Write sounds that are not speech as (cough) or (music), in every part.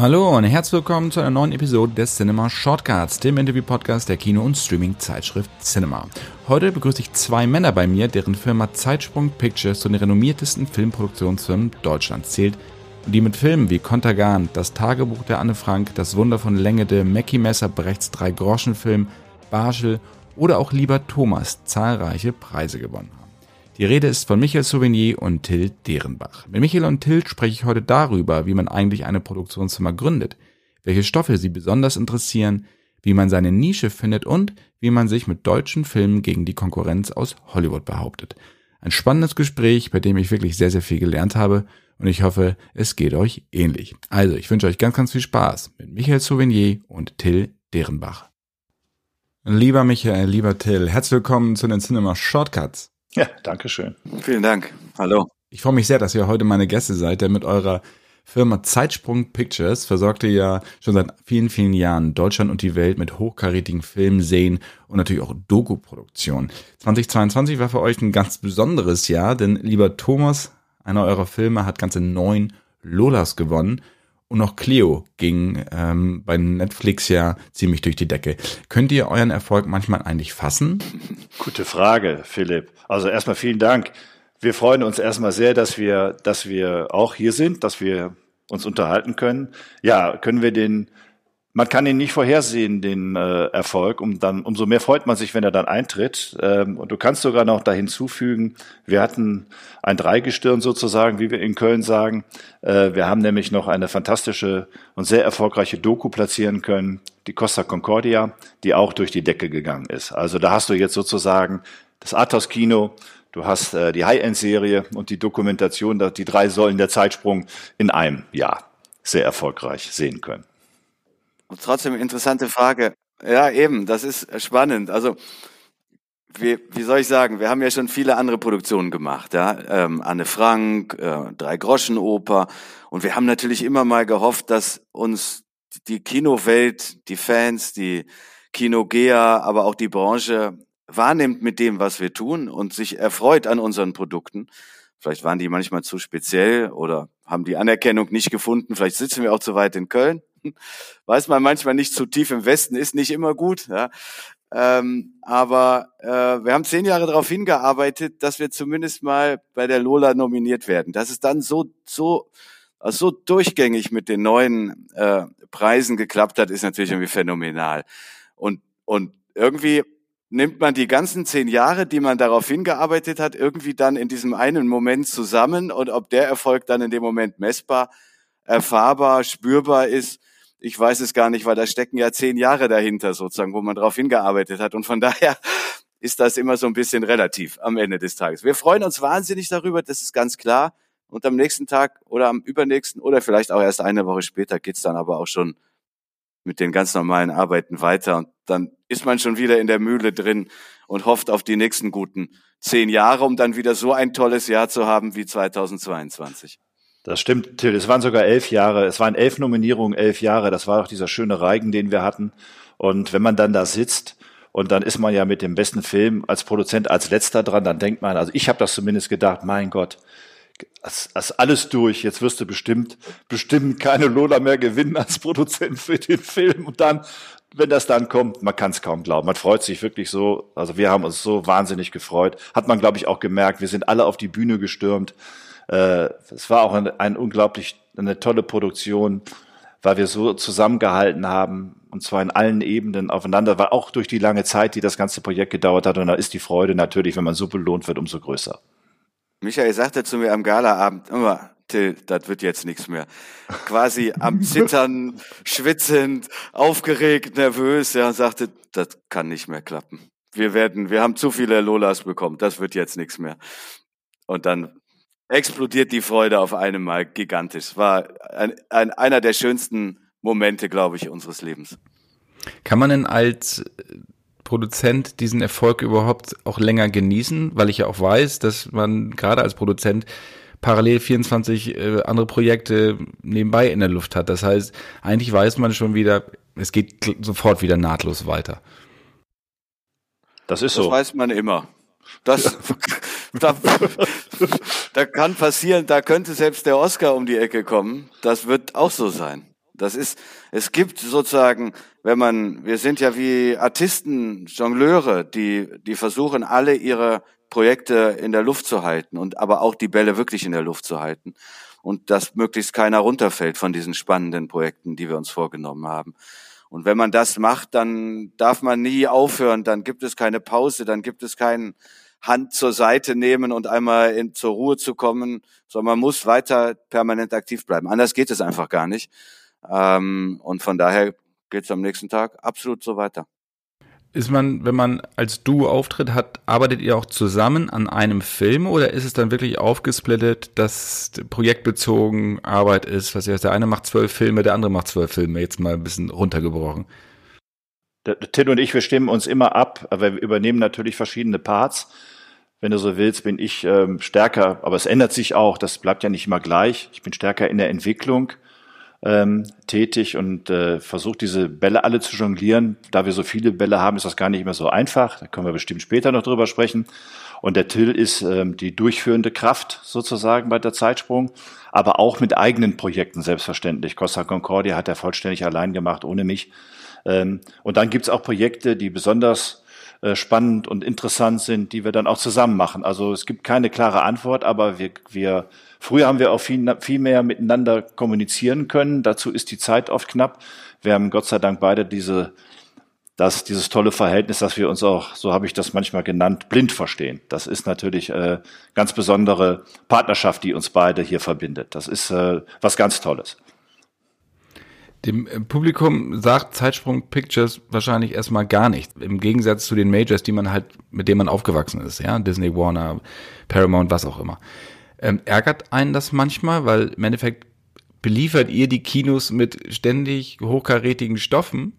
Hallo und herzlich willkommen zu einer neuen Episode des Cinema Shortcuts, dem Interview-Podcast der Kino- und Streaming-Zeitschrift Cinema. Heute begrüße ich zwei Männer bei mir, deren Firma Zeitsprung Pictures zu den renommiertesten Filmproduktionsfirmen Deutschlands zählt und die mit Filmen wie Kontergan, Das Tagebuch der Anne Frank, Das Wunder von Längede, Mackie Messer, Brechts Drei-Groschen-Film, Barschel oder auch Lieber Thomas zahlreiche Preise gewonnen haben. Die Rede ist von Michael Sauvigny und Till Derenbach. Mit Michael und Till spreche ich heute darüber, wie man eigentlich eine Produktionsfirma gründet, welche Stoffe sie besonders interessieren, wie man seine Nische findet und wie man sich mit deutschen Filmen gegen die Konkurrenz aus Hollywood behauptet. Ein spannendes Gespräch, bei dem ich wirklich sehr, sehr viel gelernt habe und ich hoffe, es geht euch ähnlich. Also, ich wünsche euch ganz, ganz viel Spaß mit Michael Sauvigny und Till Derenbach. Lieber Michael, lieber Till, herzlich willkommen zu den Cinema Shortcuts. Ja, danke schön. Vielen Dank. Hallo. Ich freue mich sehr, dass ihr heute meine Gäste seid, denn mit eurer Firma Zeitsprung Pictures versorgt ihr ja schon seit vielen, vielen Jahren Deutschland und die Welt mit hochkarätigen Filmen, Serien und natürlich auch Doku-Produktion. 2022 war für euch ein ganz besonderes Jahr, denn lieber Thomas, einer eurer Filme hat ganze neun Lolas gewonnen und auch Cleo ging ähm, bei Netflix ja ziemlich durch die Decke. Könnt ihr euren Erfolg manchmal eigentlich fassen? Gute Frage, Philipp. Also erstmal vielen Dank. Wir freuen uns erstmal sehr, dass wir, dass wir auch hier sind, dass wir uns unterhalten können. Ja, können wir den man kann ihn nicht vorhersehen, den äh, Erfolg. Um dann, umso mehr freut man sich, wenn er dann eintritt. Ähm, und du kannst sogar noch da hinzufügen, wir hatten ein Dreigestirn sozusagen, wie wir in Köln sagen. Äh, wir haben nämlich noch eine fantastische und sehr erfolgreiche Doku platzieren können, die Costa Concordia, die auch durch die Decke gegangen ist. Also da hast du jetzt sozusagen das Arthouse-Kino, du hast äh, die High-End-Serie und die Dokumentation, die drei Säulen der Zeitsprung in einem Jahr sehr erfolgreich sehen können. Und trotzdem interessante Frage. Ja, eben, das ist spannend. Also, wie, wie soll ich sagen, wir haben ja schon viele andere Produktionen gemacht, ja. Ähm, Anne Frank, äh, Drei Groschen Oper. Und wir haben natürlich immer mal gehofft, dass uns die Kinowelt, die Fans, die Kinogeher, aber auch die Branche wahrnimmt mit dem, was wir tun und sich erfreut an unseren Produkten. Vielleicht waren die manchmal zu speziell oder haben die Anerkennung nicht gefunden. Vielleicht sitzen wir auch zu weit in Köln. (laughs) Weiß man manchmal nicht zu tief im Westen, ist nicht immer gut. Ja. Ähm, aber äh, wir haben zehn Jahre darauf hingearbeitet, dass wir zumindest mal bei der Lola nominiert werden. Dass es dann so so so durchgängig mit den neuen äh, Preisen geklappt hat, ist natürlich irgendwie phänomenal. Und und irgendwie nimmt man die ganzen zehn Jahre, die man darauf hingearbeitet hat, irgendwie dann in diesem einen Moment zusammen und ob der Erfolg dann in dem Moment messbar, erfahrbar, spürbar ist, ich weiß es gar nicht, weil da stecken ja zehn Jahre dahinter sozusagen, wo man darauf hingearbeitet hat. Und von daher (laughs) ist das immer so ein bisschen relativ am Ende des Tages. Wir freuen uns wahnsinnig darüber, das ist ganz klar. Und am nächsten Tag oder am übernächsten oder vielleicht auch erst eine Woche später geht's dann aber auch schon mit den ganz normalen Arbeiten weiter. Und dann ist man schon wieder in der Mühle drin und hofft auf die nächsten guten zehn Jahre, um dann wieder so ein tolles Jahr zu haben wie 2022. Das stimmt, Till. Es waren sogar elf Jahre. Es waren elf Nominierungen, elf Jahre. Das war doch dieser schöne Reigen, den wir hatten. Und wenn man dann da sitzt und dann ist man ja mit dem besten Film als Produzent als letzter dran, dann denkt man, also ich habe das zumindest gedacht, mein Gott, das, das alles durch. Jetzt wirst du bestimmt, bestimmt keine Lola mehr gewinnen als Produzent für den Film. Und dann, wenn das dann kommt, man kann es kaum glauben. Man freut sich wirklich so. Also wir haben uns so wahnsinnig gefreut. Hat man, glaube ich, auch gemerkt. Wir sind alle auf die Bühne gestürmt. Äh, es war auch ein, ein unglaublich, eine tolle Produktion, weil wir so zusammengehalten haben und zwar in allen Ebenen aufeinander, war auch durch die lange Zeit, die das ganze Projekt gedauert hat. Und da ist die Freude natürlich, wenn man so belohnt wird, umso größer. Michael sagte zu mir am Galaabend immer, Till, das wird jetzt nichts mehr. Quasi am (laughs) Zittern, schwitzend, aufgeregt, nervös, ja, und sagte, das kann nicht mehr klappen. Wir werden, wir haben zu viele Lolas bekommen, das wird jetzt nichts mehr. Und dann explodiert die Freude auf einem Mal gigantisch. War ein, ein, einer der schönsten Momente, glaube ich, unseres Lebens. Kann man denn als Produzent diesen Erfolg überhaupt auch länger genießen? Weil ich ja auch weiß, dass man gerade als Produzent parallel 24 äh, andere Projekte nebenbei in der Luft hat. Das heißt, eigentlich weiß man schon wieder, es geht sofort wieder nahtlos weiter. Das ist so. Das weiß man immer. Das, (laughs) (laughs) da, da kann passieren, da könnte selbst der Oscar um die Ecke kommen. Das wird auch so sein. Das ist, es gibt sozusagen, wenn man, wir sind ja wie Artisten, Jongleure, die, die versuchen alle ihre Projekte in der Luft zu halten und aber auch die Bälle wirklich in der Luft zu halten und dass möglichst keiner runterfällt von diesen spannenden Projekten, die wir uns vorgenommen haben. Und wenn man das macht, dann darf man nie aufhören, dann gibt es keine Pause, dann gibt es keinen Hand zur Seite nehmen und einmal in, zur Ruhe zu kommen, sondern man muss weiter permanent aktiv bleiben. Anders geht es einfach gar nicht. Ähm, und von daher geht es am nächsten Tag absolut so weiter. Ist man, wenn man als Duo auftritt, hat, arbeitet ihr auch zusammen an einem Film oder ist es dann wirklich aufgesplittet, dass projektbezogen Arbeit ist? Was heißt, der eine macht zwölf Filme, der andere macht zwölf Filme, jetzt mal ein bisschen runtergebrochen. Till und ich, wir stimmen uns immer ab, aber wir übernehmen natürlich verschiedene Parts. Wenn du so willst, bin ich ähm, stärker, aber es ändert sich auch, das bleibt ja nicht immer gleich. Ich bin stärker in der Entwicklung ähm, tätig und äh, versucht diese Bälle alle zu jonglieren. Da wir so viele Bälle haben, ist das gar nicht mehr so einfach. Da können wir bestimmt später noch drüber sprechen. Und der Till ist ähm, die durchführende Kraft sozusagen bei der Zeitsprung, aber auch mit eigenen Projekten selbstverständlich. Costa Concordia hat er vollständig allein gemacht, ohne mich. Ähm, und dann gibt's auch Projekte, die besonders äh, spannend und interessant sind, die wir dann auch zusammen machen. Also es gibt keine klare Antwort, aber wir, wir Früher haben wir auch viel, viel mehr miteinander kommunizieren können. Dazu ist die Zeit oft knapp. Wir haben Gott sei Dank beide diese, das, dieses tolle Verhältnis, dass wir uns auch, so habe ich das manchmal genannt, blind verstehen. Das ist natürlich äh, ganz besondere Partnerschaft, die uns beide hier verbindet. Das ist äh, was ganz Tolles. Dem äh, Publikum sagt Zeitsprung Pictures wahrscheinlich erstmal gar nichts. Im Gegensatz zu den Majors, die man halt, mit denen man aufgewachsen ist, ja, Disney, Warner, Paramount, was auch immer. Ähm, ärgert einen das manchmal, weil im Endeffekt beliefert ihr die Kinos mit ständig hochkarätigen Stoffen,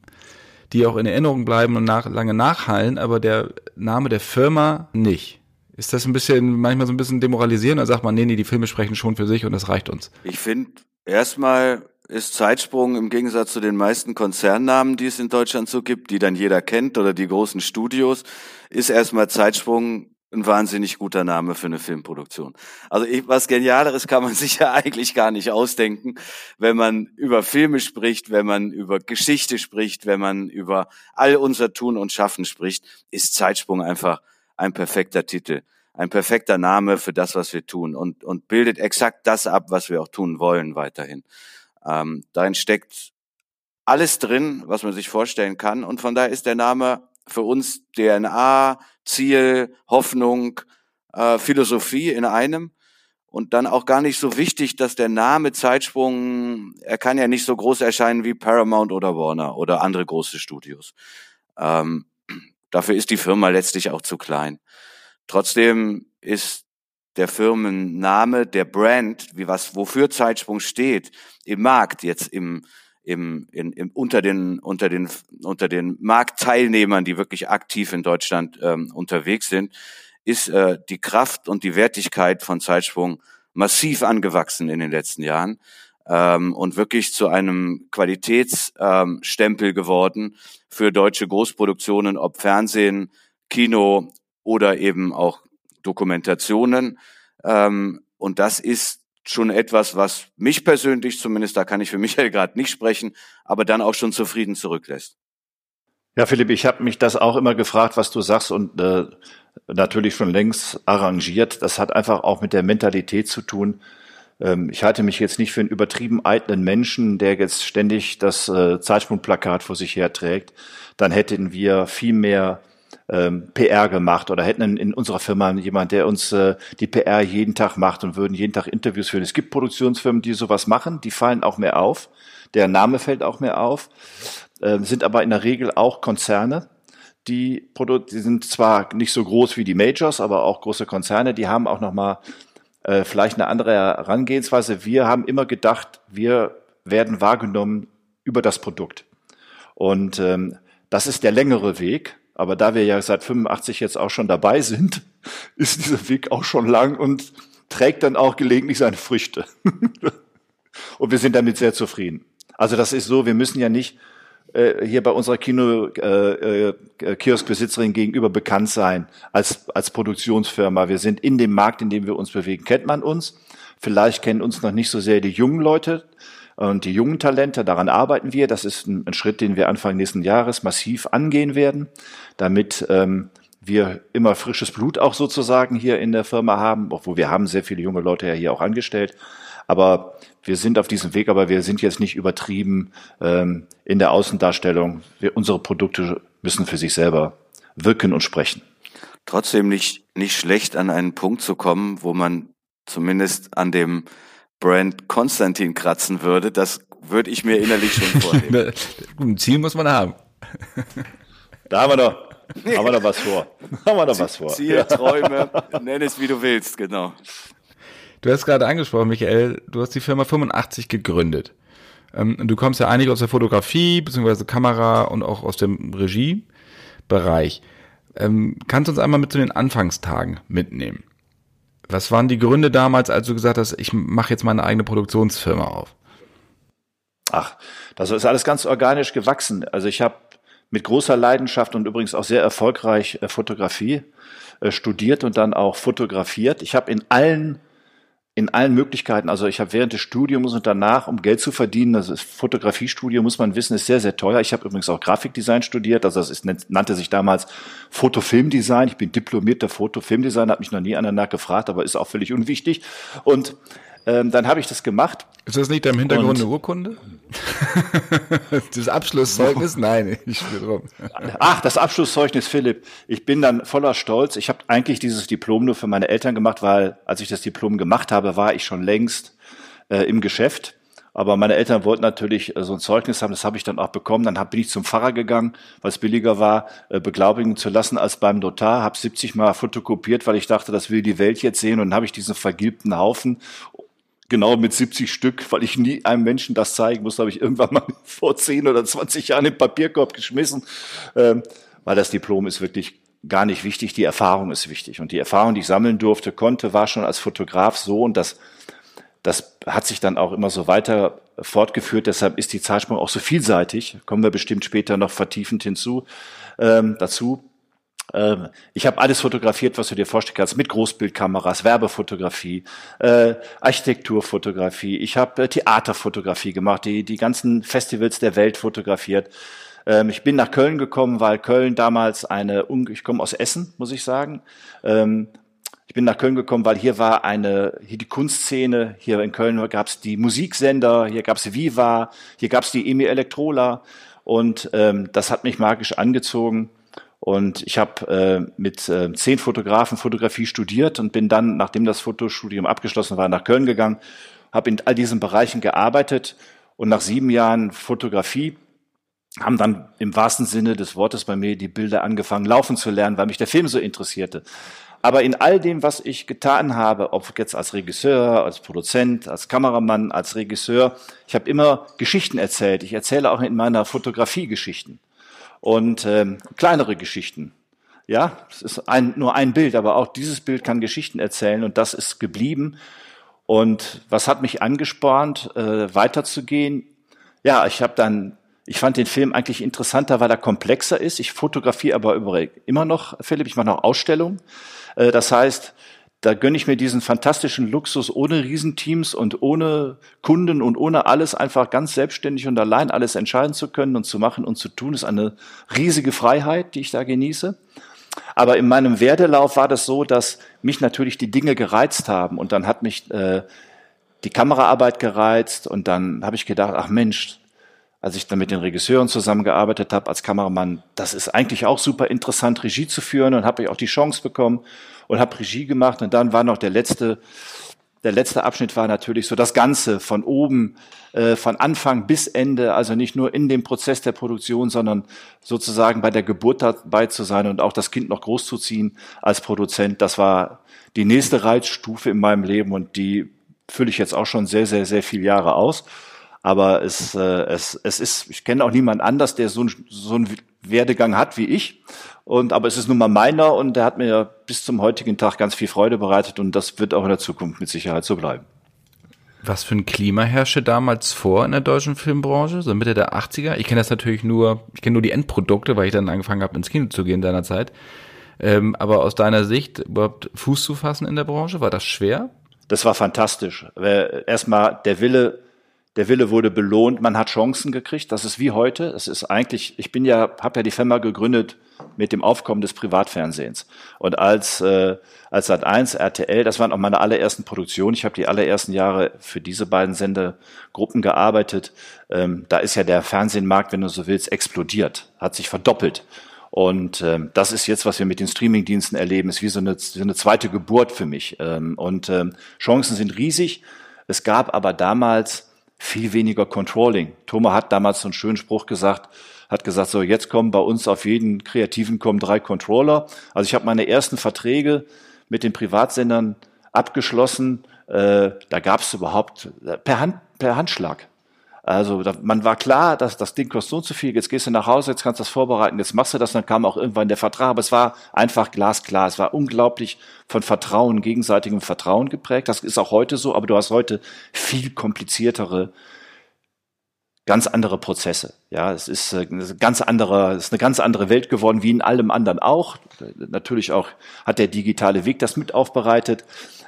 die auch in Erinnerung bleiben und nach, lange nachhallen, aber der Name der Firma nicht. Ist das ein bisschen, manchmal so ein bisschen demoralisierend, oder sagt man, nee, nee, die Filme sprechen schon für sich und das reicht uns? Ich finde, erstmal ist Zeitsprung im Gegensatz zu den meisten Konzernnamen, die es in Deutschland so gibt, die dann jeder kennt oder die großen Studios, ist erstmal Zeitsprung ein wahnsinnig guter Name für eine Filmproduktion. Also was Genialeres kann man (laughs) sich ja eigentlich gar nicht ausdenken, wenn man über Filme spricht, wenn man über Geschichte spricht, wenn man über all unser Tun und Schaffen spricht, ist Zeitsprung einfach ein perfekter Titel, ein perfekter Name für das, was wir tun und, und bildet exakt das ab, was wir auch tun wollen weiterhin. Ähm, darin steckt alles drin, was man sich vorstellen kann und von daher ist der Name für uns DNA, Ziel, Hoffnung, äh, Philosophie in einem. Und dann auch gar nicht so wichtig, dass der Name Zeitsprung, er kann ja nicht so groß erscheinen wie Paramount oder Warner oder andere große Studios. Ähm, dafür ist die Firma letztlich auch zu klein. Trotzdem ist der Firmenname, der Brand, wie was, wofür Zeitsprung steht, im Markt jetzt im im, in, im, unter den unter den unter den Marktteilnehmern, die wirklich aktiv in Deutschland ähm, unterwegs sind, ist äh, die Kraft und die Wertigkeit von Zeitsprung massiv angewachsen in den letzten Jahren ähm, und wirklich zu einem Qualitätsstempel ähm, geworden für deutsche Großproduktionen, ob Fernsehen, Kino oder eben auch Dokumentationen. Ähm, und das ist schon etwas, was mich persönlich zumindest, da kann ich für (laughs) Michael gerade nicht sprechen, aber dann auch schon zufrieden zurücklässt. Ja, Philipp, ich habe mich das auch immer gefragt, was du sagst und äh, natürlich schon längst arrangiert. Das hat einfach auch mit der Mentalität zu tun. Ähm, ich halte mich jetzt nicht für einen übertrieben eitlen Menschen, der jetzt ständig das äh, Zeitsprungplakat vor sich her trägt. Dann hätten wir viel mehr ähm, PR gemacht oder hätten in, unserer Firma jemand, der uns äh, die PR jeden Tag macht und würden jeden Tag Interviews führen. Es gibt Produktionsfirmen, die sowas machen, die fallen auch mehr auf. Der Name fällt auch mehr auf, äh, sind aber in der Regel auch Konzerne. Die, Produ die sind zwar nicht so groß wie die Majors, aber auch große Konzerne, die haben auch nochmal äh, vielleicht eine andere Herangehensweise. Wir haben immer gedacht, wir werden wahrgenommen über das Produkt. Und ähm, das ist der längere Weg. Aber da wir ja seit 85 jetzt auch schon dabei sind, (laughs) ist dieser Weg auch schon lang und trägt dann auch gelegentlich seine Früchte. (laughs) und wir sind damit sehr zufrieden. Also das ist so, wir müssen ja nicht äh, hier bei unserer Kino-Kioskbesitzerin äh, äh, gegenüber bekannt sein als, als Produktionsfirma. Wir sind in dem Markt, in dem wir uns bewegen, kennt man uns. Vielleicht kennen uns noch nicht so sehr die jungen Leute, Und die jungen Talente, daran arbeiten wir. Das ist ein, ein Schritt, den wir Anfang nächsten Jahres massiv angehen werden, damit ähm, wir immer frisches Blut auch sozusagen hier in der Firma haben, obwohl wir haben sehr viele junge Leute ja hier auch angestellt. Aber wir sind auf diesem Weg, aber wir sind jetzt nicht übertrieben ähm, in der Außendarstellung. Wir, unsere Produkte müssen für sich selber wirken und sprechen. Trotzdem nicht, nicht schlecht an einen Punkt zu kommen, wo man zumindest an dem Brand Konstantin kratzen würde. Das würde ich mir innerlich schon vornehmen. (laughs) Ein Ziel muss man haben. Da haben wir noch, haben wir noch was vor. Haben wir noch was vor. Ziel, Träume, nenn es wie du willst, genau. Du hast gerade angesprochen, Michael, du hast die Firma 85 gegründet. Ähm, du kommst ja eigentlich aus der Fotografie, beziehungsweise Kamera und auch aus dem Regiebereich. Ähm, kannst du uns einmal mit zu den Anfangstagen mitnehmen? Was waren die Gründe damals, als du gesagt hast, ich mache jetzt meine eigene Produktionsfirma auf? Ach, das ist alles ganz organisch gewachsen. Also ich habe mit großer Leidenschaft und übrigens auch sehr erfolgreich äh, Fotografie äh, studiert und dann auch fotografiert. Ich habe in allen in allen Möglichkeiten. Also ich habe während des Studiums und danach, um Geld zu verdienen, das ist Fotografiestudium, muss man wissen, ist sehr, sehr teuer. Ich habe übrigens auch Grafikdesign studiert, also das ist, nannte sich damals Fotofilmdesign. Ich bin diplomierter Fotofilmdesigner, habe mich noch nie einer nachgefragt, aber ist auch völlig unwichtig. Und ähm, dann habe ich das gemacht. Ist das nicht da im Hintergrund eine Urkunde? (laughs) das Abschlusszeugnis? (laughs) Nein, ich spiele drum. Ach, das Abschlusszeugnis, Philipp. Ich bin dann voller Stolz. Ich habe eigentlich dieses Diplom nur für meine Eltern gemacht, weil als ich das Diplom gemacht habe, war ich schon längst äh, im Geschäft. Aber meine Eltern wollten natürlich äh, so ein Zeugnis haben, das habe ich dann auch bekommen. Dann bin ich zum Pfarrer gegangen, weil es billiger war, äh, beglaubigen zu lassen als beim Notar. Habe 70 Mal fotokopiert, weil ich dachte, das will die Welt jetzt sehen. Und dann habe ich diesen vergilbten Haufen genau mit 70 Stück, weil ich nie einem Menschen das zeigen muss, habe ich irgendwann mal (laughs) vor 10 oder 20 Jahren im Papierkorb geschmissen, ähm, weil das Diplom ist wirklich gar nicht wichtig, die Erfahrung ist wichtig. Und die Erfahrung, die ich sammeln durfte, konnte, war schon als Fotograf so und das, das hat sich dann auch immer so weiter fortgeführt. Deshalb ist die Zeitsprung auch so vielseitig. Kommen wir bestimmt später noch vertiefend hinzu, ähm, dazu. Ähm, ich habe alles fotografiert, was du dir vorstellen kannst, mit Großbildkameras, Werbefotografie, äh, Architekturfotografie. Ich habe äh, Theaterfotografie gemacht, die, die ganzen Festivals der Welt fotografiert. Ähm, ich bin nach Köln gekommen, weil Köln damals eine, ich komme aus Essen, muss ich sagen. Ähm, ich bin nach Köln gekommen, weil hier war eine, hier die Kunstszene, hier in Köln gab es die Musiksender, hier gab es Viva, hier gab es die Emi Elektrola und ähm, das hat mich magisch angezogen. Und ich habe äh, mit äh, zehn Fotografen Fotografie studiert und bin dann, nachdem das Fotostudium abgeschlossen war, nach Köln gegangen, habe in all diesen Bereichen gearbeitet und nach sieben Jahren Fotografie haben dann im wahrsten Sinne des Wortes bei mir die Bilder angefangen laufen zu lernen, weil mich der Film so interessierte. Aber in all dem, was ich getan habe, ob jetzt als Regisseur, als Produzent, als Kameramann, als Regisseur, ich habe immer Geschichten erzählt. Ich erzähle auch in meiner Fotografie Geschichten und ähm, kleinere Geschichten. Ja, es ist ein, nur ein Bild, aber auch dieses Bild kann Geschichten erzählen und das ist geblieben. Und was hat mich angespornt, äh, weiterzugehen? Ja, ich habe dann, ich fand den Film eigentlich interessanter, weil er komplexer ist. Ich fotografiere aber immer noch, Philipp, ich mache noch Ausstellungen. Äh, das heißt, da gönne ich mir diesen fantastischen Luxus ohne Riesenteams und ohne Kunden und ohne alles einfach ganz selbstständig und allein alles entscheiden zu können und zu machen und zu tun, ist eine riesige Freiheit, die ich da genieße. Aber in meinem Werdelauf war das so, dass mich natürlich die Dinge gereizt haben und dann hat mich äh, die Kameraarbeit gereizt und dann habe ich gedacht, ach Mensch, als ich dann mit den Regisseuren zusammengearbeitet habe als Kameramann, das ist eigentlich auch super interessant, Regie zu führen und habe ich auch die Chance bekommen und habe Regie gemacht. Und dann war noch der letzte, der letzte Abschnitt war natürlich so das Ganze von oben, äh, von Anfang bis Ende, also nicht nur in dem Prozess der Produktion, sondern sozusagen bei der Geburt dabei zu sein und auch das Kind noch großzuziehen als Produzent. Das war die nächste Reizstufe in meinem Leben und die fülle ich jetzt auch schon sehr, sehr, sehr viele Jahre aus. Aber es, äh, es, es ist, ich kenne auch niemand anders, der so, ein, so einen Werdegang hat wie ich. Und, aber es ist nun mal meiner und der hat mir bis zum heutigen Tag ganz viel Freude bereitet und das wird auch in der Zukunft mit Sicherheit so bleiben. Was für ein Klima herrschte damals vor in der deutschen Filmbranche, so Mitte der 80er? Ich kenne das natürlich nur, ich kenne nur die Endprodukte, weil ich dann angefangen habe, ins Kino zu gehen in deiner Zeit. Ähm, aber aus deiner Sicht überhaupt Fuß zu fassen in der Branche, war das schwer? Das war fantastisch. Erstmal der Wille, der Wille wurde belohnt, man hat Chancen gekriegt. Das ist wie heute. Es ist eigentlich, ich bin ja, habe ja die Firma gegründet mit dem Aufkommen des Privatfernsehens. Und als äh, als Sat1, RTL, das waren auch meine allerersten Produktionen. Ich habe die allerersten Jahre für diese beiden Sendegruppen gearbeitet. Ähm, da ist ja der Fernsehmarkt, wenn du so willst, explodiert, hat sich verdoppelt. Und ähm, das ist jetzt, was wir mit den Streamingdiensten erleben, ist wie so eine, so eine zweite Geburt für mich. Ähm, und ähm, Chancen sind riesig. Es gab aber damals viel weniger Controlling. Thomas hat damals so einen schönen Spruch gesagt, hat gesagt, so jetzt kommen bei uns auf jeden Kreativen kommen drei Controller. Also ich habe meine ersten Verträge mit den Privatsendern abgeschlossen. Äh, da gab es überhaupt äh, per, Hand, per Handschlag. Also da, man war klar, dass das Ding kostet so so viel, jetzt gehst du nach Hause, jetzt kannst du das vorbereiten, jetzt machst du das, dann kam auch irgendwann der Vertrag, aber es war einfach glasklar, es war unglaublich von Vertrauen, gegenseitigem Vertrauen geprägt, das ist auch heute so, aber du hast heute viel kompliziertere, ganz andere Prozesse. Ja, es ist äh, eine ganz andere, es ist eine ganz andere Welt geworden, wie in allem anderen auch. Natürlich auch hat der digitale Weg das mit aufbereitet,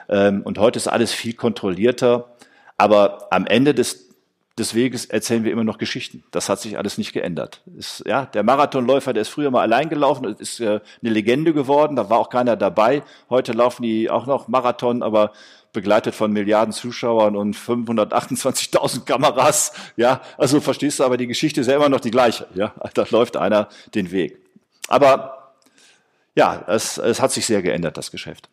ähm, und heute ist alles viel kontrollierter, aber am Ende des des Weges erzählen wir immer noch Geschichten. Das hat sich alles nicht geändert. Ist, ja, der Marathonläufer, der ist früher mal allein gelaufen, ist äh, eine Legende geworden, da war auch keiner dabei. Heute laufen die auch noch Marathon, aber begleitet von Milliarden Zuschauern und 528.000 Kameras. Ja, also verstehst du, aber die Geschichte ist ja immer noch die gleiche. Ja, da läuft einer den Weg. Aber ja, es, es hat sich sehr geändert, das Geschäft.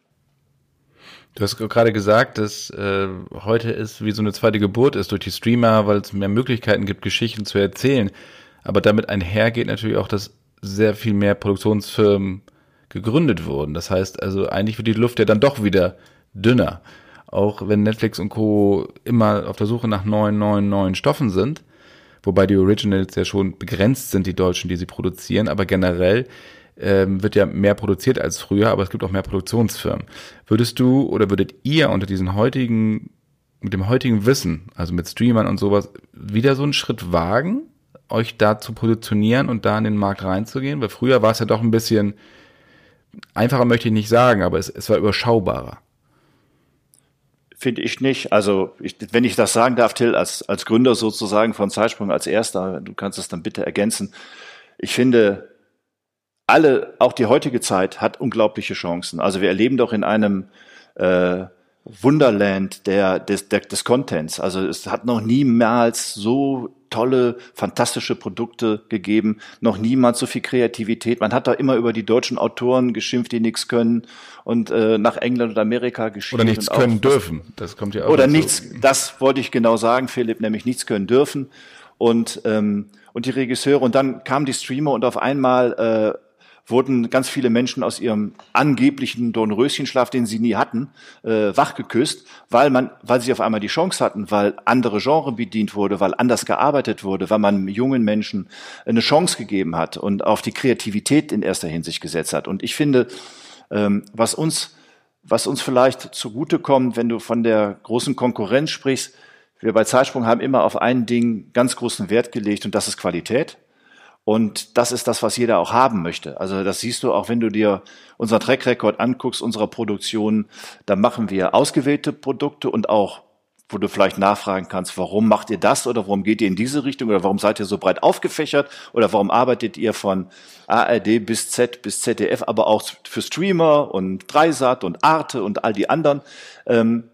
Du hast gerade gesagt, dass äh, heute ist wie so eine zweite Geburt ist durch die Streamer, weil es mehr Möglichkeiten gibt, Geschichten zu erzählen. Aber damit einhergeht natürlich auch, dass sehr viel mehr Produktionsfirmen gegründet wurden. Das heißt also, eigentlich wird die Luft ja dann doch wieder dünner. Auch wenn Netflix und Co. immer auf der Suche nach neuen, neuen, neuen Stoffen sind. Wobei die Originals ja schon begrenzt sind, die Deutschen, die sie produzieren. Aber generell ähm, wird ja mehr produziert als früher, aber es gibt auch mehr Produktionsfirmen. Würdest du oder würdet ihr unter diesen heutigen, mit dem heutigen Wissen, also mit Streamern und sowas, wieder so einen Schritt wagen, euch da zu positionieren und da in den Markt reinzugehen? Weil früher war es ja doch ein bisschen einfacher, möchte ich nicht sagen, aber es, es war überschaubarer. Finde ich nicht. Also, ich, wenn ich das sagen darf, Till, als, als Gründer sozusagen von Zeitsprung als Erster, du kannst es dann bitte ergänzen. Ich finde, alle, auch die heutige Zeit hat unglaubliche Chancen. Also wir erleben doch in einem äh, Wunderland der, des, der, des Contents. Also es hat noch niemals so tolle, fantastische Produkte gegeben, noch niemals so viel Kreativität. Man hat da immer über die deutschen Autoren geschimpft, die nichts können und äh, nach England und Amerika geschrieben. Oder nichts können auch, dürfen. Das kommt ja auch. Oder nichts, das wollte ich genau sagen, Philipp, nämlich nichts können dürfen. Und, ähm, und die Regisseure. Und dann kamen die Streamer und auf einmal äh, wurden ganz viele Menschen aus ihrem angeblichen Dornröschenschlaf, den sie nie hatten, äh, wachgeküsst, weil man, weil sie auf einmal die Chance hatten, weil andere Genre bedient wurde, weil anders gearbeitet wurde, weil man jungen Menschen eine Chance gegeben hat und auf die Kreativität in erster Hinsicht gesetzt hat. Und ich finde, ähm, was uns, was uns vielleicht zugutekommt, wenn du von der großen Konkurrenz sprichst, wir bei Zeitsprung haben immer auf ein Ding ganz großen Wert gelegt und das ist Qualität. Und das ist das, was jeder auch haben möchte. Also das siehst du auch, wenn du dir unser Track Record anguckst, unserer Produktion, da machen wir ausgewählte Produkte und auch wo du vielleicht nachfragen kannst, warum macht ihr das oder warum geht ihr in diese Richtung oder warum seid ihr so breit aufgefächert oder warum arbeitet ihr von ARD bis Z bis ZDF, aber auch für Streamer und Dreisat und Arte und all die anderen. Ähm,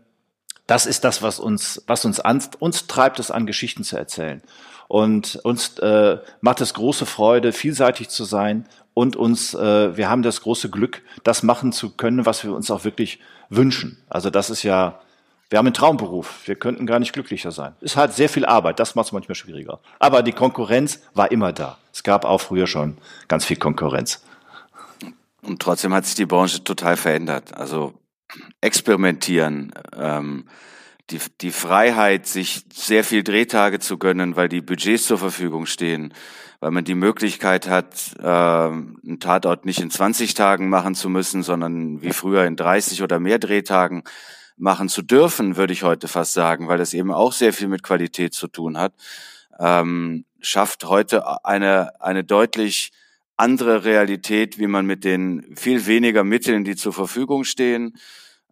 das ist das, was uns, was uns an, uns treibt es an, Geschichten zu erzählen. Und uns äh, macht es große Freude, vielseitig zu sein und uns, äh, wir haben das große Glück, das machen zu können, was wir uns auch wirklich wünschen. Also das ist ja, wir haben einen Traumberuf. Wir könnten gar nicht glücklicher sein. Ist halt sehr viel Arbeit. Das macht es manchmal schwieriger. Aber die Konkurrenz war immer da. Es gab auch früher schon ganz viel Konkurrenz. Und trotzdem hat sich die Branche total verändert. Also experimentieren, ähm, die, die Freiheit, sich sehr viel Drehtage zu gönnen, weil die Budgets zur Verfügung stehen, weil man die Möglichkeit hat, äh, einen Tatort nicht in 20 Tagen machen zu müssen, sondern wie früher in 30 oder mehr Drehtagen machen zu dürfen, würde ich heute fast sagen, weil das eben auch sehr viel mit Qualität zu tun hat, ähm, schafft heute eine, eine deutlich andere Realität, wie man mit den viel weniger Mitteln, die zur Verfügung stehen,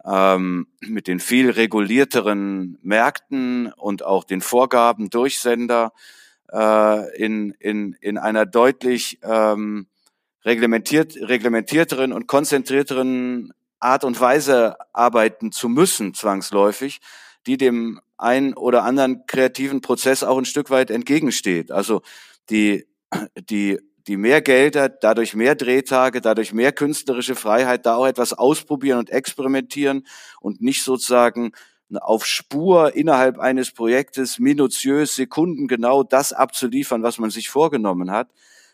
ähm, mit den viel regulierteren Märkten und auch den Vorgaben durch Sender äh, in, in, in einer deutlich ähm, reglementiert, reglementierteren und konzentrierteren Art und Weise arbeiten zu müssen, zwangsläufig, die dem einen oder anderen kreativen Prozess auch ein Stück weit entgegensteht. Also die, die, die mehr Gelder, dadurch mehr Drehtage, dadurch mehr künstlerische Freiheit, da auch etwas ausprobieren und experimentieren und nicht sozusagen auf Spur innerhalb eines Projektes minutiös, sekundengenau das abzuliefern, was man sich vorgenommen hat.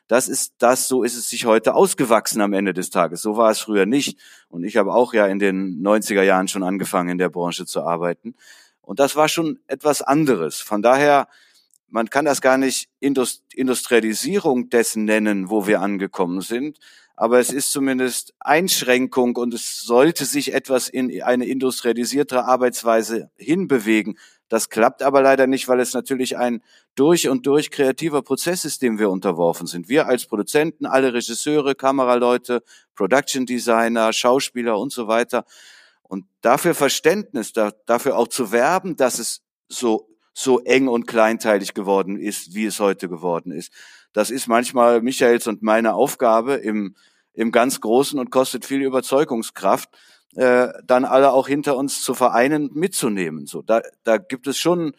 Das ist das, so ist es sich heute ausgewachsen am Ende des Tages. So war es früher nicht. Und ich habe auch ja in den 90er Jahren schon angefangen, in der Branche zu arbeiten. Und das war schon etwas anderes. Von daher, man kann das gar nicht Industrialisierung dessen nennen, wo wir angekommen sind, aber es ist zumindest Einschränkung und es sollte sich etwas in eine industrialisiertere Arbeitsweise hinbewegen. Das klappt aber leider nicht, weil es natürlich ein durch und durch kreativer Prozess ist, dem wir unterworfen sind. Wir als Produzenten, alle Regisseure, Kameraleute, Production Designer, Schauspieler und so weiter. Und dafür Verständnis, da, dafür auch zu werben, dass es so, so eng und kleinteilig geworden ist, wie es heute geworden ist. Das ist manchmal Michaels und meine Aufgabe im, im ganz Großen und kostet viel Überzeugungskraft, äh, dann alle auch hinter uns zu vereinen, mitzunehmen. So, da, da gibt es schon,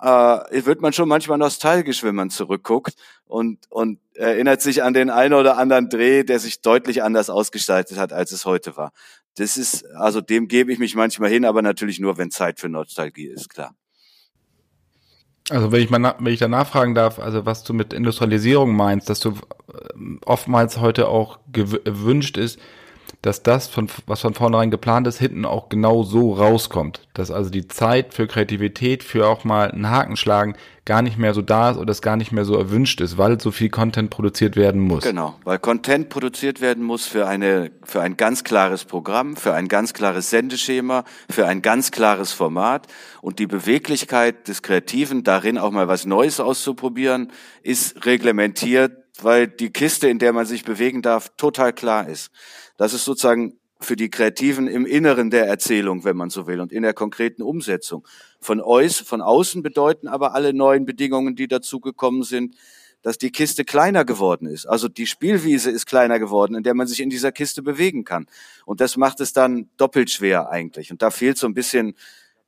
äh, wird man schon manchmal nostalgisch, wenn man zurückguckt und, und erinnert sich an den einen oder anderen Dreh, der sich deutlich anders ausgestaltet hat, als es heute war. Das ist, also dem gebe ich mich manchmal hin, aber natürlich nur, wenn Zeit für Nostalgie ist, klar. Also wenn ich mal wenn ich da nachfragen darf, also was du mit Industrialisierung meinst, dass du äh, oftmals heute auch gewünscht ist, dass das, von, was von vornherein geplant ist, hinten auch genau so rauskommt. Dass also die Zeit für Kreativität, für auch mal einen Haken schlagen, gar nicht mehr so da ist oder es gar nicht mehr so erwünscht ist, weil so viel Content produziert werden muss. Genau, weil Content produziert werden muss für eine, für ein ganz klares Programm, für ein ganz klares Sendeschema, für ein ganz klares Format und die Beweglichkeit des Kreativen darin auch mal was Neues auszuprobieren, ist reglementiert, weil die Kiste, in der man sich bewegen darf, total klar ist. Das ist sozusagen für die Kreativen im Inneren der Erzählung, wenn man so will, und in der konkreten Umsetzung. Von, Eus, von außen bedeuten aber alle neuen Bedingungen, die dazugekommen sind, dass die Kiste kleiner geworden ist. Also die Spielwiese ist kleiner geworden, in der man sich in dieser Kiste bewegen kann. Und das macht es dann doppelt schwer eigentlich. Und da fehlt so ein bisschen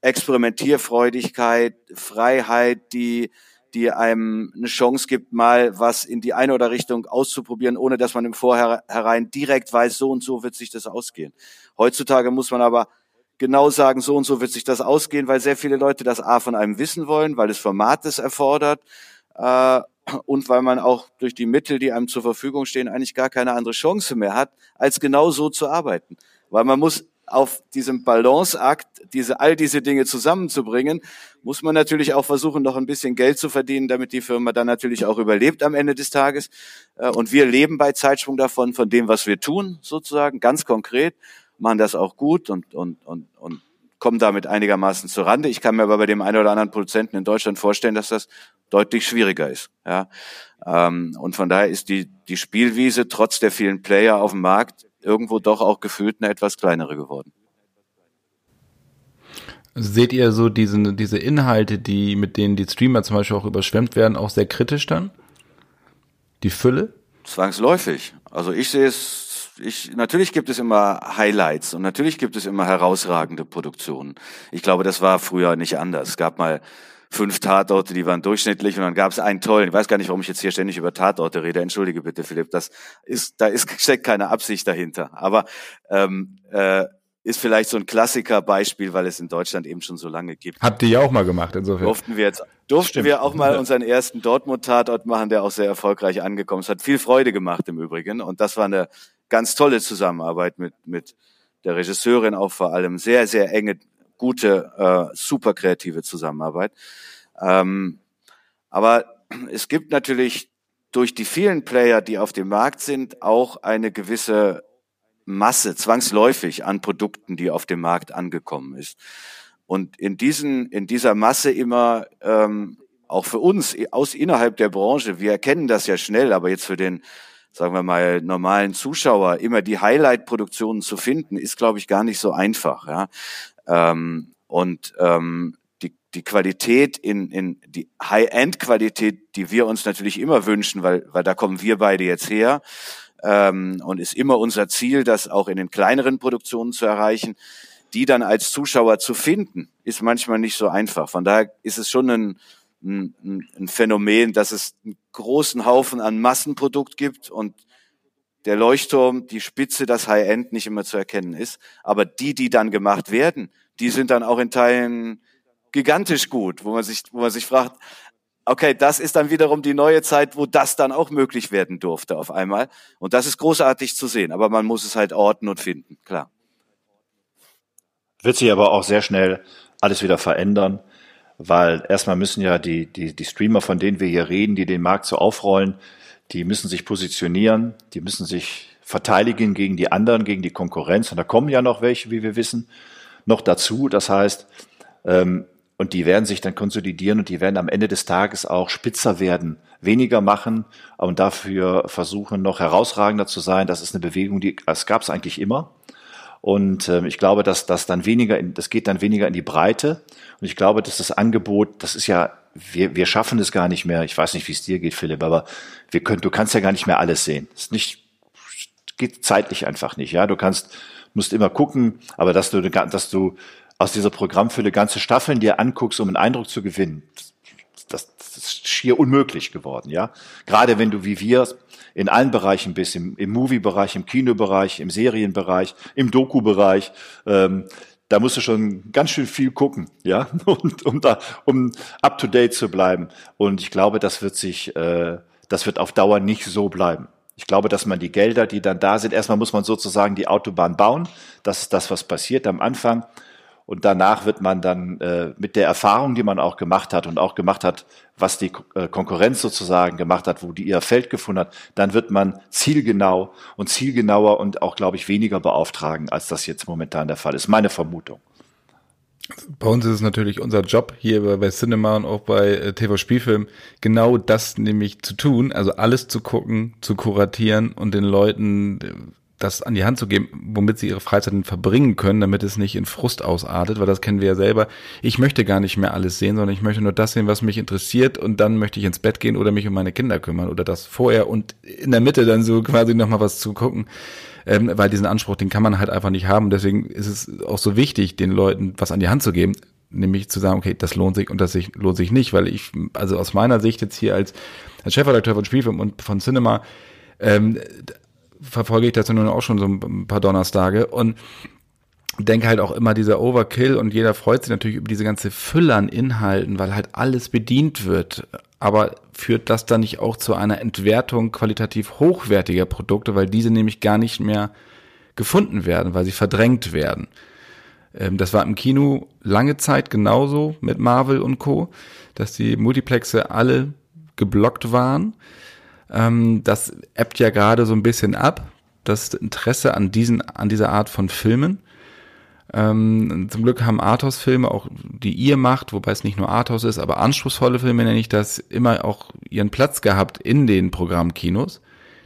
Experimentierfreudigkeit, Freiheit, die die einem eine Chance gibt, mal was in die eine oder Richtung auszuprobieren, ohne dass man im Vorhinein direkt weiß, so und so wird sich das ausgehen. Heutzutage muss man aber genau sagen, so und so wird sich das ausgehen, weil sehr viele Leute das A von einem wissen wollen, weil das Format es erfordert äh, und weil man auch durch die Mittel, die einem zur Verfügung stehen, eigentlich gar keine andere Chance mehr hat, als genau so zu arbeiten. Weil man muss auf diesem Balanceakt, diese, all diese Dinge zusammenzubringen, muss man natürlich auch versuchen, noch ein bisschen Geld zu verdienen, damit die Firma dann natürlich auch überlebt am Ende des Tages. Äh, und wir leben bei Zeitsprung davon, von dem, was wir tun, sozusagen, ganz konkret, machen das auch gut und, und, und, und kommen damit einigermaßen zur Rande. Ich kann mir aber bei dem einen oder anderen Produzenten in Deutschland vorstellen, dass das deutlich schwieriger ist. Ja? Ähm, und von daher ist die, die Spielwiese trotz der vielen Player auf dem Markt irgendwo doch auch gefühlt eine etwas kleinere geworden. Seht ihr so diese, diese Inhalte, die, mit denen die Streamer zum Beispiel auch überschwemmt werden, auch sehr kritisch dann? Die Fülle? Zwangsläufig. Also ich sehe es, ich, natürlich gibt es immer Highlights und natürlich gibt es immer herausragende Produktionen. Ich glaube, das war früher nicht anders. Es gab mal fünf Tatorte, die waren durchschnittlich und dann gab es einen tollen. Ich weiß gar nicht, warum ich jetzt hier ständig über Tatorte rede. Entschuldige bitte, Philipp. Das ist, da ist (laughs) steckt keine Absicht dahinter. Aber ähm, äh, ist vielleicht so ein Klassikerbeispiel, weil es in Deutschland eben schon so lange gibt. Habt ihr ja auch mal gemacht, insofern. Durften wir jetzt, durften Stimmt. wir auch mal unseren ersten Dortmund-Tatort machen, der auch sehr erfolgreich angekommen ist. Hat viel Freude gemacht im Übrigen. Und das war eine ganz tolle Zusammenarbeit mit, mit der Regisseurin auch vor allem. Sehr, sehr enge gute, äh, super kreative Zusammenarbeit. Ähm, aber es gibt natürlich durch die vielen Player, die auf dem Markt sind, auch eine gewisse Masse, zwangsläufig an Produkten, die auf dem Markt angekommen ist. Und in diesen, in dieser Masse immer, ähm, auch für uns aus innerhalb der Branche, wir erkennen das ja schnell, aber jetzt für den sagen wir mal, normalen Zuschauer immer die Highlight-Produktionen zu finden, ist, glaube ich, gar nicht so einfach. Ja? Ähm, und ähm, die, die Qualität in, in die High-End-Qualität, die wir uns natürlich immer wünschen, weil, weil da kommen wir beide jetzt her, ähm, und ist immer unser Ziel, das auch in den kleineren Produktionen zu erreichen, die dann als Zuschauer zu finden, ist manchmal nicht so einfach. Von daher ist es schon ein, ein, ein Phänomen, dass es einen großen Haufen an Massenprodukt gibt und der Leuchtturm, die Spitze, das High-End nicht immer zu erkennen ist. Aber die, die dann gemacht werden, die sind dann auch in Teilen gigantisch gut, wo man sich, wo man sich fragt, okay, das ist dann wiederum die neue Zeit, wo das dann auch möglich werden durfte auf einmal. Und das ist großartig zu sehen, aber man muss es halt orten und finden, klar. Wird sich aber auch sehr schnell alles wieder verändern weil erstmal müssen ja die, die, die Streamer, von denen wir hier reden, die den Markt so aufrollen, die müssen sich positionieren, die müssen sich verteidigen gegen die anderen, gegen die Konkurrenz. Und da kommen ja noch welche, wie wir wissen, noch dazu. Das heißt, ähm, und die werden sich dann konsolidieren und die werden am Ende des Tages auch spitzer werden, weniger machen und dafür versuchen, noch herausragender zu sein. Das ist eine Bewegung, die es gab es eigentlich immer. Und äh, ich glaube, dass das dann weniger, in, das geht dann weniger in die Breite. Und ich glaube, dass das Angebot, das ist ja, wir, wir schaffen es gar nicht mehr. Ich weiß nicht, wie es dir geht, Philipp, aber wir können, du kannst ja gar nicht mehr alles sehen. Es ist nicht, geht zeitlich einfach nicht. Ja, du kannst, musst immer gucken, aber dass du, dass du aus dieser Programmfülle ganze Staffeln dir anguckst, um einen Eindruck zu gewinnen, das, das ist schier unmöglich geworden. Ja, gerade wenn du wie wir in allen Bereichen bist, im, im Movie-Bereich, im Kinobereich, im Serienbereich, im Doku-Bereich. Ähm, da musst du schon ganz schön viel gucken, ja, (laughs) und, um da, um up to date zu bleiben. Und ich glaube, das wird sich, äh, das wird auf Dauer nicht so bleiben. Ich glaube, dass man die Gelder, die dann da sind, erstmal muss man sozusagen die Autobahn bauen. Das ist das, was passiert am Anfang. Und danach wird man dann äh, mit der Erfahrung, die man auch gemacht hat und auch gemacht hat, was die äh, Konkurrenz sozusagen gemacht hat, wo die ihr Feld gefunden hat, dann wird man zielgenau und zielgenauer und auch, glaube ich, weniger beauftragen, als das jetzt momentan der Fall ist. Meine Vermutung. Bei uns ist es natürlich unser Job hier bei, Cinema und auch bei äh, TV-Spielfilm, genau das nämlich zu tun, also alles zu gucken, zu kuratieren und den Leuten das an die Hand zu geben, womit sie ihre Freizeit verbringen können, damit es nicht in Frust ausartet, weil das kennen wir ja selber. Ich möchte gar nicht mehr alles sehen, sondern ich möchte nur das sehen, was mich interessiert und dann möchte ich ins Bett gehen oder mich um meine Kinder kümmern oder das vorher und in der Mitte dann so quasi nochmal was zu gucken, ähm, weil diesen Anspruch, den kann man halt einfach nicht haben. Deswegen ist es auch so wichtig, den Leuten was an die Hand zu geben, nämlich zu sagen, okay, das lohnt sich und das lohnt sich nicht, weil ich, also aus meiner Sicht jetzt hier als, als Chefredakteur von Spielfilm und von Cinema, ähm, verfolge ich das nun auch schon so ein paar Donnerstage und denke halt auch immer dieser Overkill und jeder freut sich natürlich über diese ganze Fülle an Inhalten, weil halt alles bedient wird. Aber führt das dann nicht auch zu einer Entwertung qualitativ hochwertiger Produkte, weil diese nämlich gar nicht mehr gefunden werden, weil sie verdrängt werden? Ähm, das war im Kino lange Zeit genauso mit Marvel und Co., dass die Multiplexe alle geblockt waren ähm, das ebbt ja gerade so ein bisschen ab, das Interesse an diesen, an dieser Art von Filmen. Ähm, zum Glück haben Arthouse-Filme, auch die ihr macht, wobei es nicht nur Arthouse ist, aber anspruchsvolle Filme nenne ich das, immer auch ihren Platz gehabt in den Programmkinos,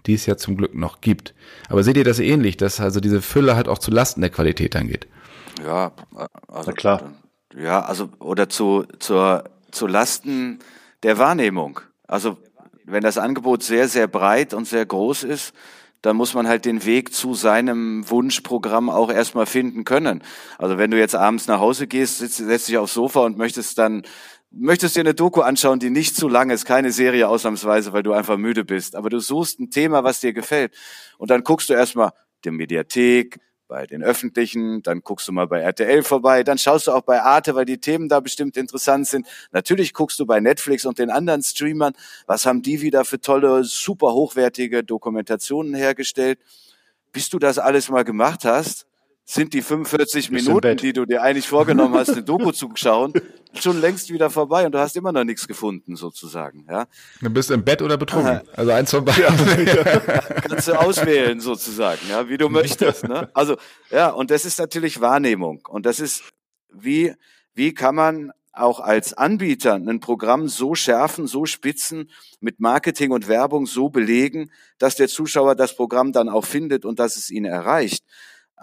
die es ja zum Glück noch gibt. Aber seht ihr das ähnlich, dass also diese Fülle halt auch zu Lasten der Qualität dann geht? Ja, also Na klar. Ja, also oder zu zur zu Lasten der Wahrnehmung. Also wenn das Angebot sehr, sehr breit und sehr groß ist, dann muss man halt den Weg zu seinem Wunschprogramm auch erstmal finden können. Also wenn du jetzt abends nach Hause gehst, setzt, setzt dich aufs Sofa und möchtest dann möchtest dir eine Doku anschauen, die nicht zu lang ist, keine Serie ausnahmsweise, weil du einfach müde bist, aber du suchst ein Thema, was dir gefällt und dann guckst du erstmal die Mediathek, bei den öffentlichen, dann guckst du mal bei RTL vorbei, dann schaust du auch bei Arte, weil die Themen da bestimmt interessant sind. Natürlich guckst du bei Netflix und den anderen Streamern, was haben die wieder für tolle, super hochwertige Dokumentationen hergestellt. Bis du das alles mal gemacht hast, sind die 45 Minuten, die du dir eigentlich vorgenommen hast, eine Doku zu schauen, (laughs) schon längst wieder vorbei und du hast immer noch nichts gefunden, sozusagen. Ja? Du bist im Bett oder betrunken. Also eins von beiden. (laughs) Ja, kannst du auswählen, sozusagen, ja, wie du möchtest. Ne? Also, ja, und das ist natürlich Wahrnehmung. Und das ist, wie, wie kann man auch als Anbieter ein Programm so schärfen, so spitzen, mit Marketing und Werbung so belegen, dass der Zuschauer das Programm dann auch findet und dass es ihn erreicht.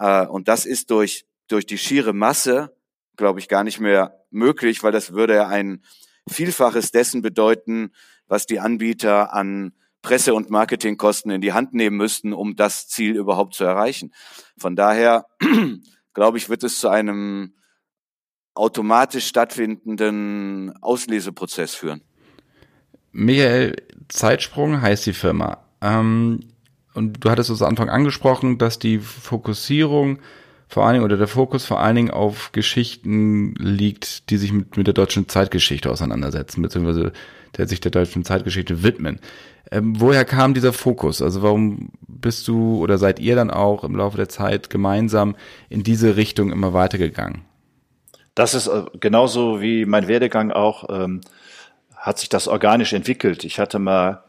Äh, und das ist durch, durch die schiere Masse, glaube ich, gar nicht mehr möglich, weil das würde ja ein Vielfaches dessen bedeuten, was die Anbieter an Presse- und Marketingkosten in die Hand nehmen müssten, um das Ziel überhaupt zu erreichen. Von daher, (clears throat) glaube ich, wird es zu einem automatisch stattfindenden Ausleseprozess führen. Michael, Zeitsprung heißt die Firma. Ähm, und du hattest es am Anfang angesprochen, dass die Fokussierung vor allen Dingen oder der Fokus vor allen Dingen auf Geschichten liegt, die sich mit, mit der deutschen Zeitgeschichte auseinandersetzen, beziehungsweise der sich der deutschen Zeitgeschichte widmen. Ähm, woher kam dieser Fokus? Also warum bist du oder seid ihr dann auch im Laufe der Zeit gemeinsam in diese Richtung immer weitergegangen? Das ist äh, genauso wie mein Werdegang auch, ähm, hat sich das organisch entwickelt. Ich hatte mal,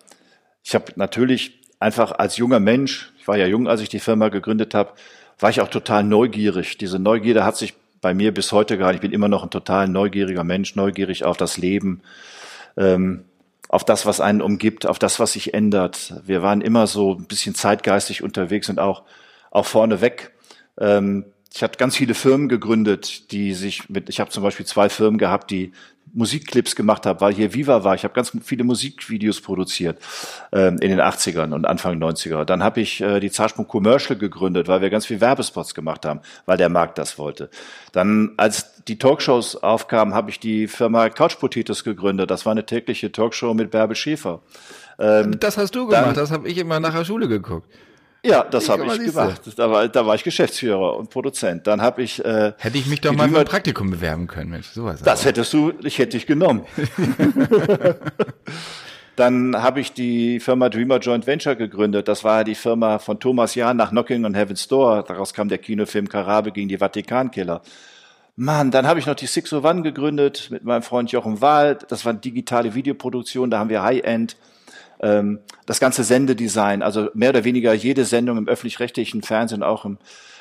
ich habe natürlich einfach als junger Mensch, ich war ja jung, als ich die Firma gegründet habe, war ich auch total neugierig. Diese Neugierde hat sich bei mir bis heute gehalten. Ich bin immer noch ein total neugieriger Mensch, neugierig auf das Leben, ähm, auf das, was einen umgibt, auf das, was sich ändert. Wir waren immer so ein bisschen zeitgeistig unterwegs und auch, auch vorneweg. Ähm, ich habe ganz viele Firmen gegründet, die sich mit, ich habe zum Beispiel zwei Firmen gehabt, die Musikclips gemacht habe, weil hier Viva war. Ich habe ganz viele Musikvideos produziert ähm, in den 80ern und Anfang 90er. Dann habe ich äh, die Zarsprung Commercial gegründet, weil wir ganz viel Werbespots gemacht haben, weil der Markt das wollte. Dann, als die Talkshows aufkamen, habe ich die Firma Couch Potatoes gegründet. Das war eine tägliche Talkshow mit Bärbel Schäfer. Ähm, das hast du gemacht, dann, das habe ich immer nach der Schule geguckt. Ja, das habe ich gemacht. Da war, da war ich Geschäftsführer und Produzent. Dann habe ich. Äh, Hätte ich mich doch mal für ein Praktikum bewerben können, Mensch. Sowas das aber. hättest du, ich hätte dich genommen. (laughs) Dann habe ich die Firma Dreamer Joint Venture gegründet. Das war die Firma von Thomas Jahn nach Knocking on Heaven's Door. Daraus kam der Kinofilm Karabe gegen die Vatikankiller. Mann, dann habe ich noch die 601 gegründet mit meinem Freund Jochen Wahl. Das war eine digitale Videoproduktion. Da haben wir High-End das ganze Sendedesign, also mehr oder weniger jede Sendung im öffentlich-rechtlichen Fernsehen, auch im,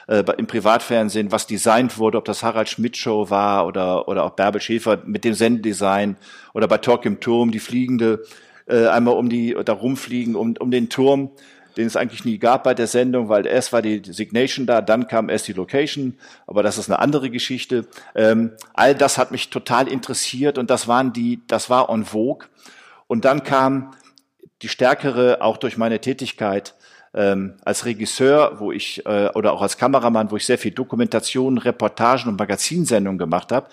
äh, im Privatfernsehen, was designt wurde, ob das Harald Schmidt Show war oder, oder auch Bärbel Schäfer mit dem Sendedesign oder bei Talk im Turm, die fliegende, äh, einmal um die, da rumfliegen, um, um den Turm, den es eigentlich nie gab bei der Sendung, weil erst war die Designation da, dann kam erst die Location, aber das ist eine andere Geschichte. Ähm, all das hat mich total interessiert und das waren die, das war on vogue. Und dann kam die stärkere, auch durch meine Tätigkeit ähm, als Regisseur, wo ich äh, oder auch als Kameramann, wo ich sehr viel Dokumentation, Reportagen und Magazinsendungen gemacht habe,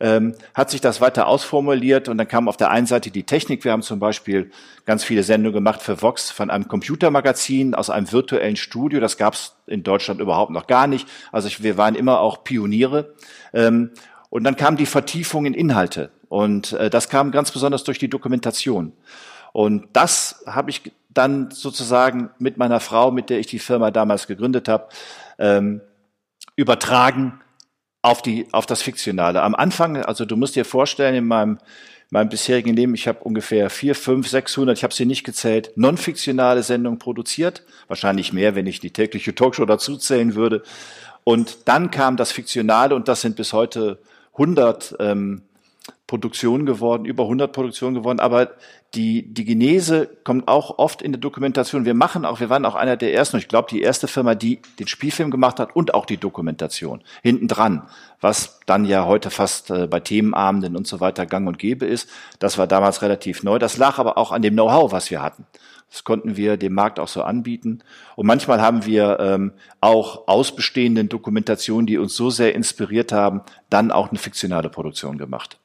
ähm, hat sich das weiter ausformuliert und dann kam auf der einen Seite die Technik. Wir haben zum Beispiel ganz viele Sendungen gemacht für Vox von einem Computermagazin aus einem virtuellen Studio. Das gab es in Deutschland überhaupt noch gar nicht. Also ich, wir waren immer auch Pioniere. Ähm, und dann kam die Vertiefung in Inhalte und äh, das kam ganz besonders durch die Dokumentation. Und das habe ich dann sozusagen mit meiner Frau, mit der ich die Firma damals gegründet habe, ähm, übertragen auf die auf das Fiktionale. Am Anfang, also du musst dir vorstellen, in meinem meinem bisherigen Leben, ich habe ungefähr vier, fünf, sechshundert, ich habe sie nicht gezählt, non-fiktionale Sendungen produziert, wahrscheinlich mehr, wenn ich die tägliche Talkshow dazu zählen würde. Und dann kam das Fiktionale und das sind bis heute 100 ähm, Produktionen geworden, über 100 Produktionen geworden, aber die, die Genese kommt auch oft in der Dokumentation. Wir machen auch, wir waren auch einer der ersten, ich glaube, die erste Firma, die den Spielfilm gemacht hat und auch die Dokumentation hinten dran, was dann ja heute fast äh, bei Themenabenden und so weiter gang und gäbe ist. Das war damals relativ neu. Das lag aber auch an dem Know-how, was wir hatten. Das konnten wir dem Markt auch so anbieten. Und manchmal haben wir ähm, auch aus bestehenden Dokumentationen, die uns so sehr inspiriert haben, dann auch eine fiktionale Produktion gemacht.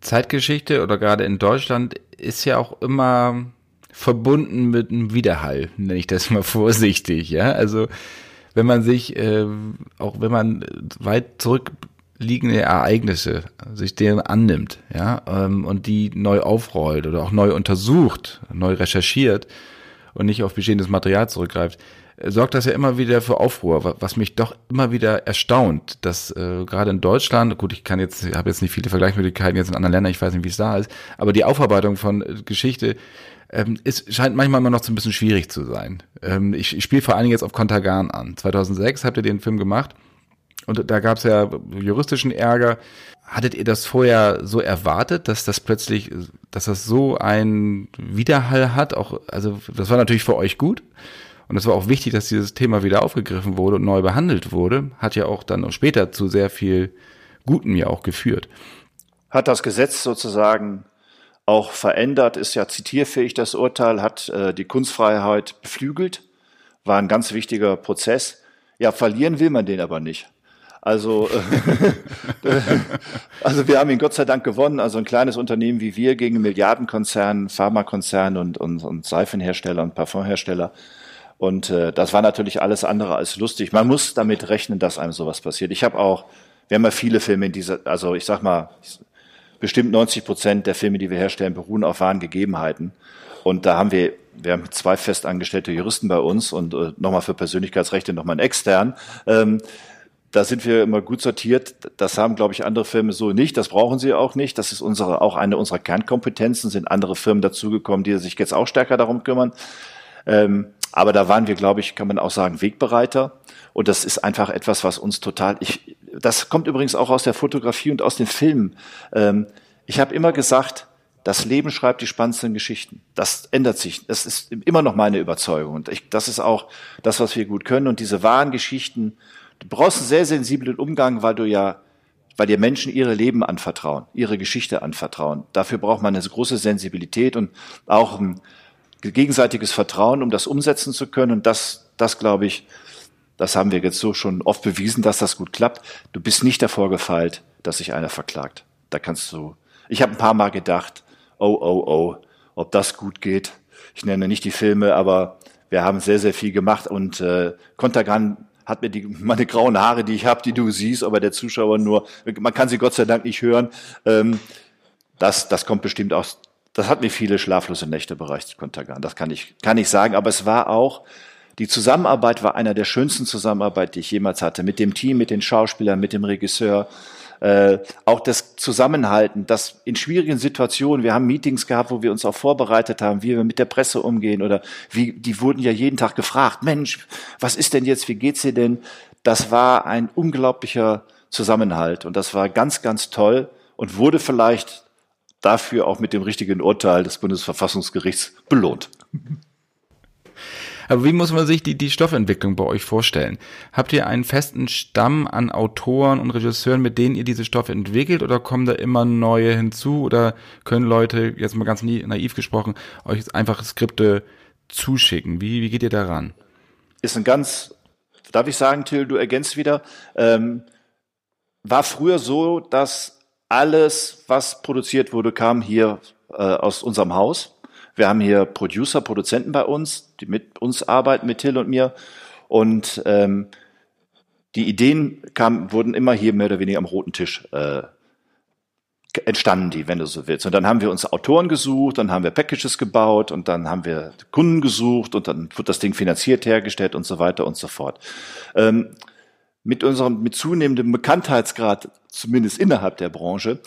Zeitgeschichte oder gerade in Deutschland ist ja auch immer verbunden mit einem Widerhall, nenne ich das mal (laughs) vorsichtig, ja. Also wenn man sich, äh, auch wenn man weit zurückliegende Ereignisse sich deren annimmt, ja, ähm, und die neu aufrollt oder auch neu untersucht, neu recherchiert und nicht auf bestehendes Material zurückgreift, sorgt das ja immer wieder für Aufruhr, was mich doch immer wieder erstaunt, dass äh, gerade in Deutschland, gut, ich kann jetzt, habe jetzt nicht viele Vergleichsmöglichkeiten jetzt in anderen Ländern, ich weiß nicht, wie es da ist, aber die Aufarbeitung von äh, Geschichte ähm, ist, scheint manchmal immer noch so ein bisschen schwierig zu sein. Ähm, ich ich spiele vor allen Dingen jetzt auf Kontergan an. 2006 habt ihr den Film gemacht und da gab es ja juristischen Ärger. Hattet ihr das vorher so erwartet, dass das plötzlich, dass das so einen Widerhall hat? Auch, also das war natürlich für euch gut. Und es war auch wichtig, dass dieses Thema wieder aufgegriffen wurde und neu behandelt wurde. Hat ja auch dann später zu sehr viel Guten ja auch geführt. Hat das Gesetz sozusagen auch verändert, ist ja zitierfähig das Urteil, hat äh, die Kunstfreiheit beflügelt, war ein ganz wichtiger Prozess. Ja, verlieren will man den aber nicht. Also, äh, (laughs) also wir haben ihn Gott sei Dank gewonnen. Also ein kleines Unternehmen wie wir gegen Milliardenkonzern, Pharmakonzern und, und, und Seifenhersteller und Parfumhersteller. Und äh, das war natürlich alles andere als lustig. Man muss damit rechnen, dass einem sowas passiert. Ich habe auch, wir haben ja viele Filme in dieser, also ich sag mal, bestimmt 90 Prozent der Filme, die wir herstellen, beruhen auf wahren Gegebenheiten. Und da haben wir, wir haben zwei festangestellte Juristen bei uns und äh, nochmal für Persönlichkeitsrechte nochmal einen extern. Ähm, da sind wir immer gut sortiert. Das haben, glaube ich, andere Firmen so nicht. Das brauchen sie auch nicht. Das ist unsere, auch eine unserer Kernkompetenzen. Sind andere Firmen dazugekommen, die sich jetzt auch stärker darum kümmern. Ähm, aber da waren wir, glaube ich, kann man auch sagen, Wegbereiter. Und das ist einfach etwas, was uns total, ich, das kommt übrigens auch aus der Fotografie und aus den Filmen. Ähm, ich habe immer gesagt, das Leben schreibt die spannendsten Geschichten. Das ändert sich. Das ist immer noch meine Überzeugung. Und ich, das ist auch das, was wir gut können. Und diese wahren Geschichten, Du brauchst einen sehr sensiblen Umgang, weil du ja, weil dir Menschen ihre Leben anvertrauen, ihre Geschichte anvertrauen. Dafür braucht man eine große Sensibilität und auch ein gegenseitiges Vertrauen, um das umsetzen zu können. Und das, das glaube ich, das haben wir jetzt so schon oft bewiesen, dass das gut klappt. Du bist nicht davor gefeilt, dass sich einer verklagt. Da kannst du. Ich habe ein paar Mal gedacht, oh, oh, oh, ob das gut geht. Ich nenne nicht die Filme, aber wir haben sehr, sehr viel gemacht und äh, Kontergan hat mir die, meine grauen Haare, die ich habe, die du siehst, aber der Zuschauer nur, man kann sie Gott sei Dank nicht hören. Ähm, das, das kommt bestimmt aus, das hat mir viele schlaflose Nächte bereicht, Kontergan. Das kann ich, kann ich sagen. Aber es war auch, die Zusammenarbeit war einer der schönsten Zusammenarbeit, die ich jemals hatte. Mit dem Team, mit den Schauspielern, mit dem Regisseur äh, auch das Zusammenhalten, das in schwierigen Situationen, wir haben Meetings gehabt, wo wir uns auch vorbereitet haben, wie wir mit der Presse umgehen oder wie, die wurden ja jeden Tag gefragt, Mensch, was ist denn jetzt, wie geht's dir denn? Das war ein unglaublicher Zusammenhalt und das war ganz, ganz toll und wurde vielleicht dafür auch mit dem richtigen Urteil des Bundesverfassungsgerichts belohnt. Aber wie muss man sich die, die Stoffentwicklung bei euch vorstellen? Habt ihr einen festen Stamm an Autoren und Regisseuren, mit denen ihr diese Stoffe entwickelt oder kommen da immer neue hinzu oder können Leute, jetzt mal ganz naiv gesprochen, euch einfach Skripte zuschicken? Wie, wie geht ihr daran? Ist ein ganz, darf ich sagen, Till, du ergänzt wieder, ähm, war früher so, dass alles, was produziert wurde, kam hier äh, aus unserem Haus. Wir haben hier Producer, Produzenten bei uns, die mit uns arbeiten, mit Till und mir. Und ähm, die Ideen kamen, wurden immer hier mehr oder weniger am roten Tisch äh, entstanden, die, wenn du so willst. Und dann haben wir uns Autoren gesucht, dann haben wir Packages gebaut und dann haben wir Kunden gesucht und dann wird das Ding finanziert hergestellt und so weiter und so fort. Ähm, mit unserem, mit zunehmendem Bekanntheitsgrad, zumindest innerhalb der Branche,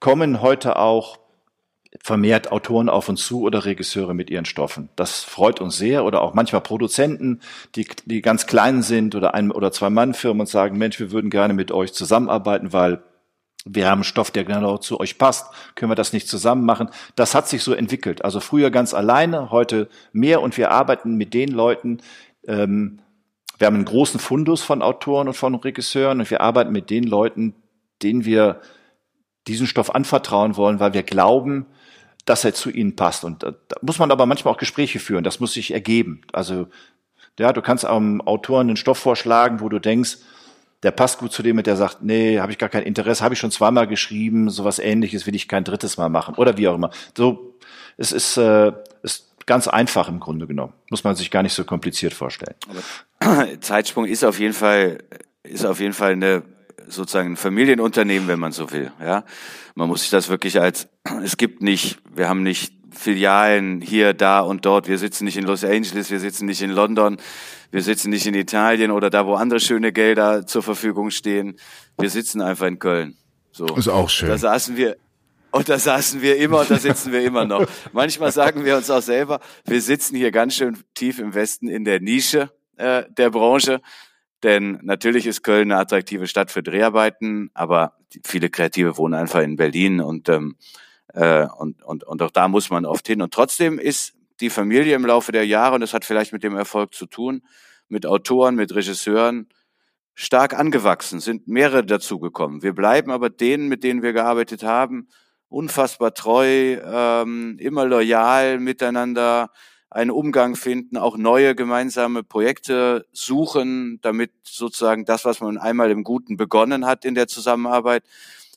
kommen heute auch vermehrt Autoren auf uns zu oder Regisseure mit ihren Stoffen. Das freut uns sehr oder auch manchmal Produzenten, die, die ganz klein sind oder ein oder zwei Mann-Firmen und sagen, Mensch, wir würden gerne mit euch zusammenarbeiten, weil wir haben Stoff, der genau zu euch passt. Können wir das nicht zusammen machen? Das hat sich so entwickelt. Also früher ganz alleine, heute mehr und wir arbeiten mit den Leuten, ähm, wir haben einen großen Fundus von Autoren und von Regisseuren und wir arbeiten mit den Leuten, denen wir diesen Stoff anvertrauen wollen, weil wir glauben, dass er zu ihnen passt. Und da, da muss man aber manchmal auch Gespräche führen. Das muss sich ergeben. Also, ja, du kannst am Autoren einen Stoff vorschlagen, wo du denkst, der passt gut zu dem, mit der sagt, nee, habe ich gar kein Interesse, habe ich schon zweimal geschrieben, sowas ähnliches will ich kein drittes Mal machen oder wie auch immer. So, es ist, äh, ist ganz einfach im Grunde genommen. Muss man sich gar nicht so kompliziert vorstellen. Aber (clears throat) Zeitsprung ist auf jeden Fall, ist auf jeden Fall eine sozusagen ein Familienunternehmen, wenn man so will. Ja, man muss sich das wirklich als (clears throat) es gibt nicht, wir haben nicht Filialen hier, da und dort. Wir sitzen nicht in Los Angeles, wir sitzen nicht in London, wir sitzen nicht in Italien oder da, wo andere schöne Gelder zur Verfügung stehen. Wir sitzen einfach in Köln. So. Ist auch schön. Da saßen wir, und da saßen wir immer und da sitzen wir immer noch. Manchmal sagen wir uns auch selber, wir sitzen hier ganz schön tief im Westen in der Nische äh, der Branche Denn natürlich ist Köln eine attraktive Stadt für Dreharbeiten, aber viele Kreative wohnen einfach in Berlin und, ähm, äh, und, und, und auch da muss man oft hin. Und trotzdem ist die Familie im Laufe der Jahre, und das hat vielleicht mit dem Erfolg zu tun, mit Autoren, mit Regisseuren, stark angewachsen, sind mehrere dazugekommen. Wir bleiben aber denen, mit denen wir gearbeitet haben, unfassbar treu, ähm, immer loyal miteinander, einen Umgang finden, auch neue gemeinsame Projekte suchen, damit sozusagen das, was man einmal im Guten begonnen hat in der Zusammenarbeit,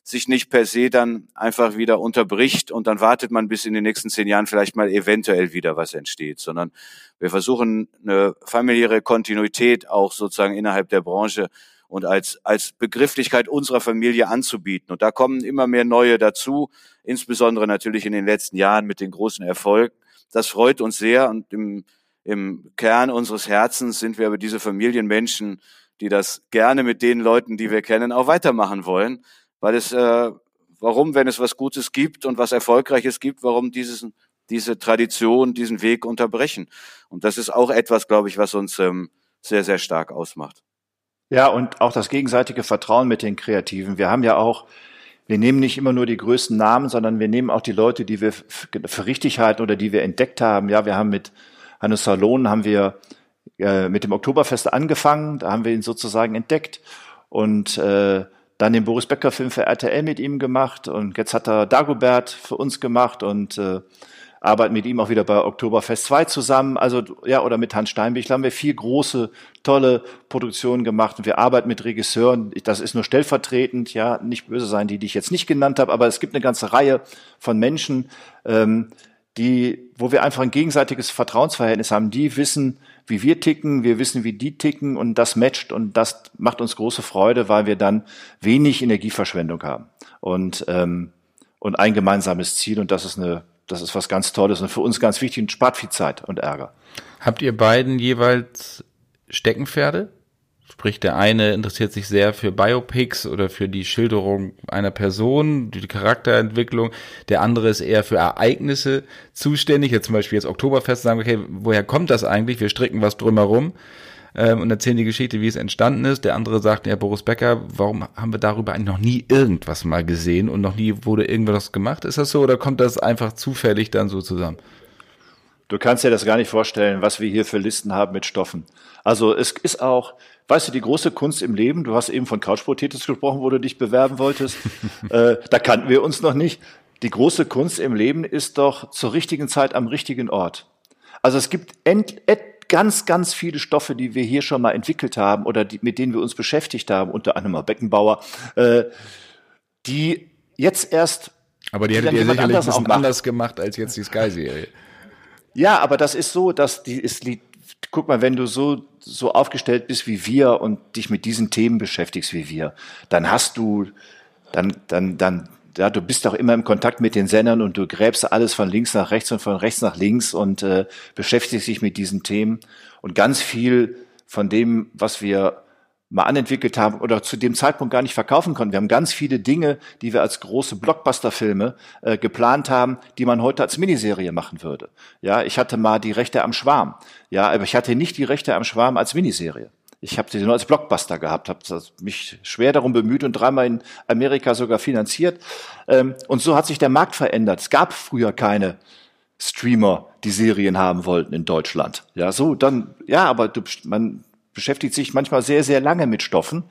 sich nicht per se dann einfach wieder unterbricht und dann wartet man bis in den nächsten zehn Jahren vielleicht mal eventuell wieder was entsteht, sondern wir versuchen eine familiäre Kontinuität auch sozusagen innerhalb der Branche und als, als Begrifflichkeit unserer Familie anzubieten. Und da kommen immer mehr neue dazu, insbesondere natürlich in den letzten Jahren mit den großen Erfolgen. Das freut uns sehr und im, im Kern unseres Herzens sind wir aber diese Familienmenschen, die das gerne mit den Leuten, die wir kennen, auch weitermachen wollen weil es, äh, warum, wenn es was Gutes gibt und was Erfolgreiches gibt, warum dieses, diese Tradition, diesen Weg unterbrechen? Und das ist auch etwas, glaube ich, was uns ähm, sehr, sehr stark ausmacht. Ja, und auch das gegenseitige Vertrauen mit den Kreativen. Wir haben ja auch, wir nehmen nicht immer nur die größten Namen, sondern wir nehmen auch die Leute, die wir für richtig halten oder die wir entdeckt haben. Ja, wir haben mit Hannes Salon haben wir äh, mit dem Oktoberfest angefangen, da haben wir ihn sozusagen entdeckt und äh, dann den Boris Becker Film für RTL mit ihm gemacht und jetzt hat er Dagobert für uns gemacht und äh, arbeiten mit ihm auch wieder bei Oktoberfest 2 zusammen, also ja, oder mit Hans Steinbichler haben wir vier große, tolle Produktionen gemacht. Und wir arbeiten mit Regisseuren, das ist nur stellvertretend, ja, nicht böse sein, die, die ich jetzt nicht genannt habe, aber es gibt eine ganze Reihe von Menschen, ähm, die, wo wir einfach ein gegenseitiges Vertrauensverhältnis haben, die wissen, wie wir ticken, wir wissen, wie die ticken. Und das matcht. Und das macht uns große Freude, weil wir dann wenig Energieverschwendung haben. Und, ähm, und ein gemeinsames Ziel. Und das ist eine, das ist was ganz Tolles und für uns ganz wichtig und spart viel Zeit und Ärger. Habt ihr beiden jeweils Steckenpferde? Sprich, der eine interessiert sich sehr für Biopics oder für die Schilderung einer Person, die Charakterentwicklung. Der andere ist eher für Ereignisse zuständig. Jetzt zum Beispiel jetzt Oktoberfest sagen, okay, woher kommt das eigentlich? Wir stricken was drumherum ähm, und erzählen die Geschichte, wie es entstanden ist. Der andere sagt, ja, Boris Becker, warum haben wir darüber eigentlich noch nie irgendwas mal gesehen und noch nie wurde irgendwas gemacht? Ist das so oder kommt das einfach zufällig dann so zusammen? Du kannst dir das gar nicht vorstellen, was wir hier für Listen haben mit Stoffen. Also es ist auch, weißt du, die große Kunst im Leben, du hast eben von Couch Potatoes gesprochen, wo du dich bewerben wolltest, (laughs) äh, da kannten wir uns noch nicht. Die große Kunst im Leben ist doch zur richtigen Zeit am richtigen Ort. Also es gibt end, ganz, ganz viele Stoffe, die wir hier schon mal entwickelt haben oder die, mit denen wir uns beschäftigt haben, unter anderem Beckenbauer, äh, die jetzt erst aber die hättet ihr sicherlich ein bisschen anders gemacht als jetzt die Sky-Serie. Ja, aber das ist so, dass die ist, guck mal, wenn du so, so aufgestellt bist wie wir und dich mit diesen Themen beschäftigst wie wir, dann hast du, dann, dann, dann, ja, du bist auch immer im Kontakt mit den Sendern und du gräbst alles von links nach rechts und von rechts nach links und äh, beschäftigst dich mit diesen Themen. Und ganz viel von dem, was wir mal anentwickelt haben oder zu dem Zeitpunkt gar nicht verkaufen konnten. Wir haben ganz viele Dinge, die wir als große Blockbuster-Filme äh, geplant haben, die man heute als Miniserie machen würde. Ja, ich hatte mal die Rechte am Schwarm. Ja, aber ich hatte nicht die Rechte am Schwarm als Miniserie. Ich habe sie nur als Blockbuster gehabt, habe mich schwer darum bemüht und dreimal in Amerika sogar finanziert. Ähm, und so hat sich der Markt verändert. Es gab früher keine Streamer, die Serien haben wollten in Deutschland. Ja, so dann, ja, aber du, man beschäftigt sich manchmal sehr, sehr lange mit Stoffen.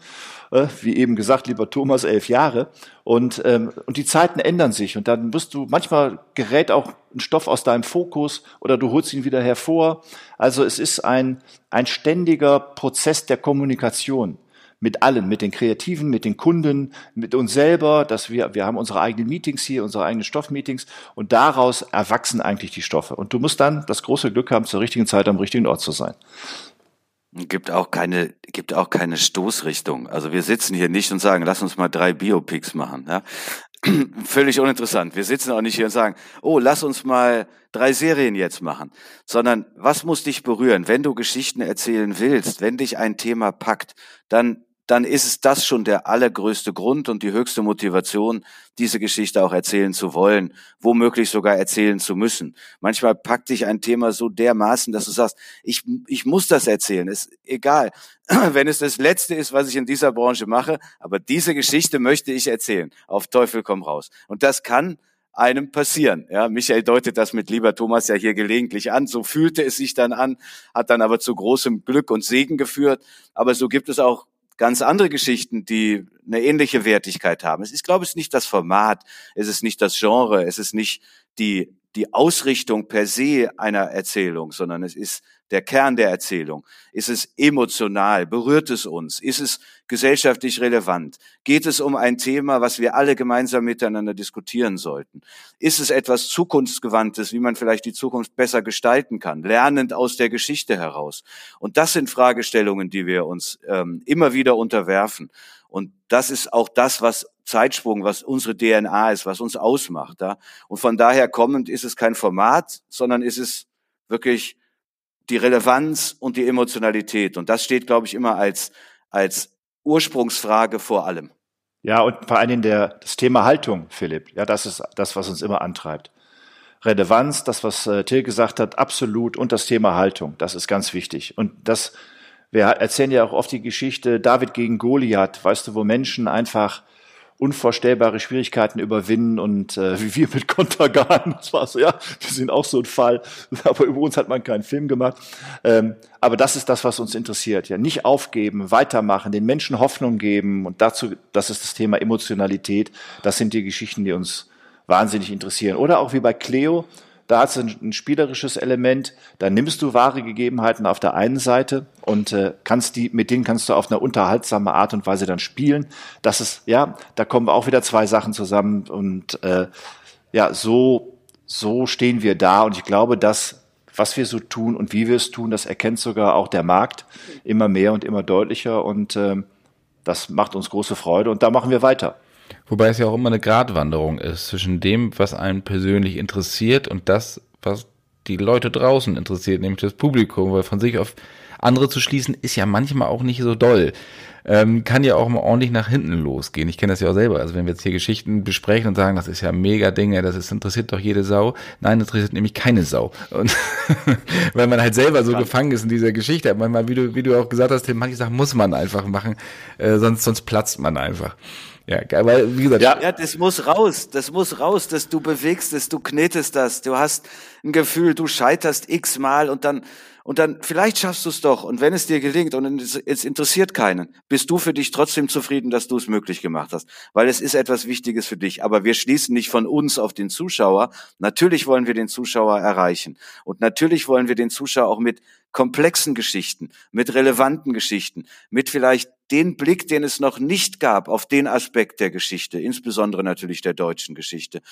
Äh, wie eben gesagt, lieber Thomas, elf Jahre. Und, ähm, und die Zeiten ändern sich. Und dann wirst du, manchmal gerät auch ein Stoff aus deinem Fokus oder du holst ihn wieder hervor. Also es ist ein, ein ständiger Prozess der Kommunikation mit allen, mit den Kreativen, mit den Kunden, mit uns selber, dass wir, wir haben unsere eigenen Meetings hier, unsere eigenen Stoffmeetings und daraus erwachsen eigentlich die Stoffe. Und du musst dann das große Glück haben, zur richtigen Zeit am richtigen Ort zu sein. Gibt auch keine, gibt auch keine Stoßrichtung. Also wir sitzen hier nicht und sagen, lass uns mal drei Biopics machen. Ja? (clears throat) Völlig uninteressant. Wir sitzen auch nicht hier und sagen, oh, lass uns mal drei Serien jetzt machen. Sondern was muss dich berühren? Wenn du Geschichten erzählen willst, wenn dich ein Thema packt, dann dann ist es das schon der allergrößte Grund und die höchste Motivation, diese Geschichte auch erzählen zu wollen, womöglich sogar erzählen zu müssen. Manchmal packt dich ein Thema so dermaßen, dass du sagst, ich, ich muss das erzählen, ist egal. (clears throat) Wenn es das Letzte ist, was ich in dieser Branche mache, aber diese Geschichte möchte ich erzählen. Auf Teufel komm raus. Und das kann einem passieren. Ja, Michael deutet das mit lieber Thomas ja hier gelegentlich an. So fühlte es sich dann an, hat dann aber zu großem Glück und Segen geführt. Aber so gibt es auch ganz andere Geschichten, die eine ähnliche Wertigkeit haben. Es ist, glaube ich, nicht das Format, es ist nicht das Genre, es ist nicht die, die Ausrichtung per se einer Erzählung, sondern es ist der Kern der Erzählung. Ist es emotional? Berührt es uns? Ist es gesellschaftlich relevant? Geht es um ein Thema, was wir alle gemeinsam miteinander diskutieren sollten? Ist es etwas Zukunftsgewandtes, wie man vielleicht die Zukunft besser gestalten kann, lernend aus der Geschichte heraus? Und das sind Fragestellungen, die wir uns ähm, immer wieder unterwerfen. Und das ist auch das, was Zeitsprung, was unsere DNA ist, was uns ausmacht. Ja? Und von daher kommend ist es kein Format, sondern ist es wirklich die Relevanz und die Emotionalität. Und das steht, glaube ich, immer als, als Ursprungsfrage vor allem. Ja, und vor allen Dingen der, das Thema Haltung, Philipp. Ja, das ist das, was uns immer antreibt. Relevanz, das, was äh, Till gesagt hat, absolut. Und das Thema Haltung, das ist ganz wichtig. Und das, wir erzählen ja auch oft die Geschichte David gegen Goliath, weißt du, wo Menschen einfach unvorstellbare Schwierigkeiten überwinden und äh, wie wir mit Kontergan, das war so, ja, wir sind auch so ein Fall, (laughs) aber über uns hat man keinen Film gemacht. Ähm, aber das ist das, was uns interessiert, ja, nicht aufgeben, weitermachen, den Menschen Hoffnung geben und dazu, das ist das Thema Emotionalität, das sind die Geschichten, die uns wahnsinnig interessieren. Oder auch wie bei Cleo, da es ein, ein, spielerisches Element. Da nimmst du wahre Gegebenheiten auf der einen Seite und äh, kannst die, mit denen kannst du auf eine unterhaltsame Art und Weise dann spielen. Das ist, ja, da kommen auch wieder zwei Sachen zusammen und äh, ja, so, so stehen wir da und ich glaube, dass was wir so tun und wie wir es tun, das erkennt sogar auch der Markt immer mehr und immer deutlicher und äh, das macht uns große Freude und da machen wir weiter. Wobei es ja auch immer eine Gratwanderung ist zwischen dem, was einen persönlich interessiert und das, was die Leute draußen interessiert, nämlich das Publikum, weil von sich auf andere zu schließen, ist ja manchmal auch nicht so doll. Ähm, kann ja auch mal ordentlich nach hinten losgehen. Ich kenne das ja auch selber. Also wenn wir jetzt hier Geschichten besprechen und sagen, das ist ja mega Dinge, das ist, interessiert doch jede Sau. Nein, das interessiert nämlich keine Sau. Und (laughs) weil man halt selber so ja. gefangen ist in dieser Geschichte. Manchmal, wie du, wie du auch gesagt hast, manche Sachen muss man einfach machen, äh, sonst, sonst platzt man einfach. Ja, geil, weil, wie gesagt. Ja. ja, das muss raus, das muss raus, dass du bewegst es, du knetest das, du hast ein Gefühl, du scheiterst x-mal und dann, und dann, vielleicht schaffst du es doch. Und wenn es dir gelingt und es interessiert keinen, bist du für dich trotzdem zufrieden, dass du es möglich gemacht hast. Weil es ist etwas Wichtiges für dich. Aber wir schließen nicht von uns auf den Zuschauer. Natürlich wollen wir den Zuschauer erreichen. Und natürlich wollen wir den Zuschauer auch mit komplexen Geschichten, mit relevanten Geschichten, mit vielleicht den Blick, den es noch nicht gab auf den Aspekt der Geschichte, insbesondere natürlich der deutschen Geschichte.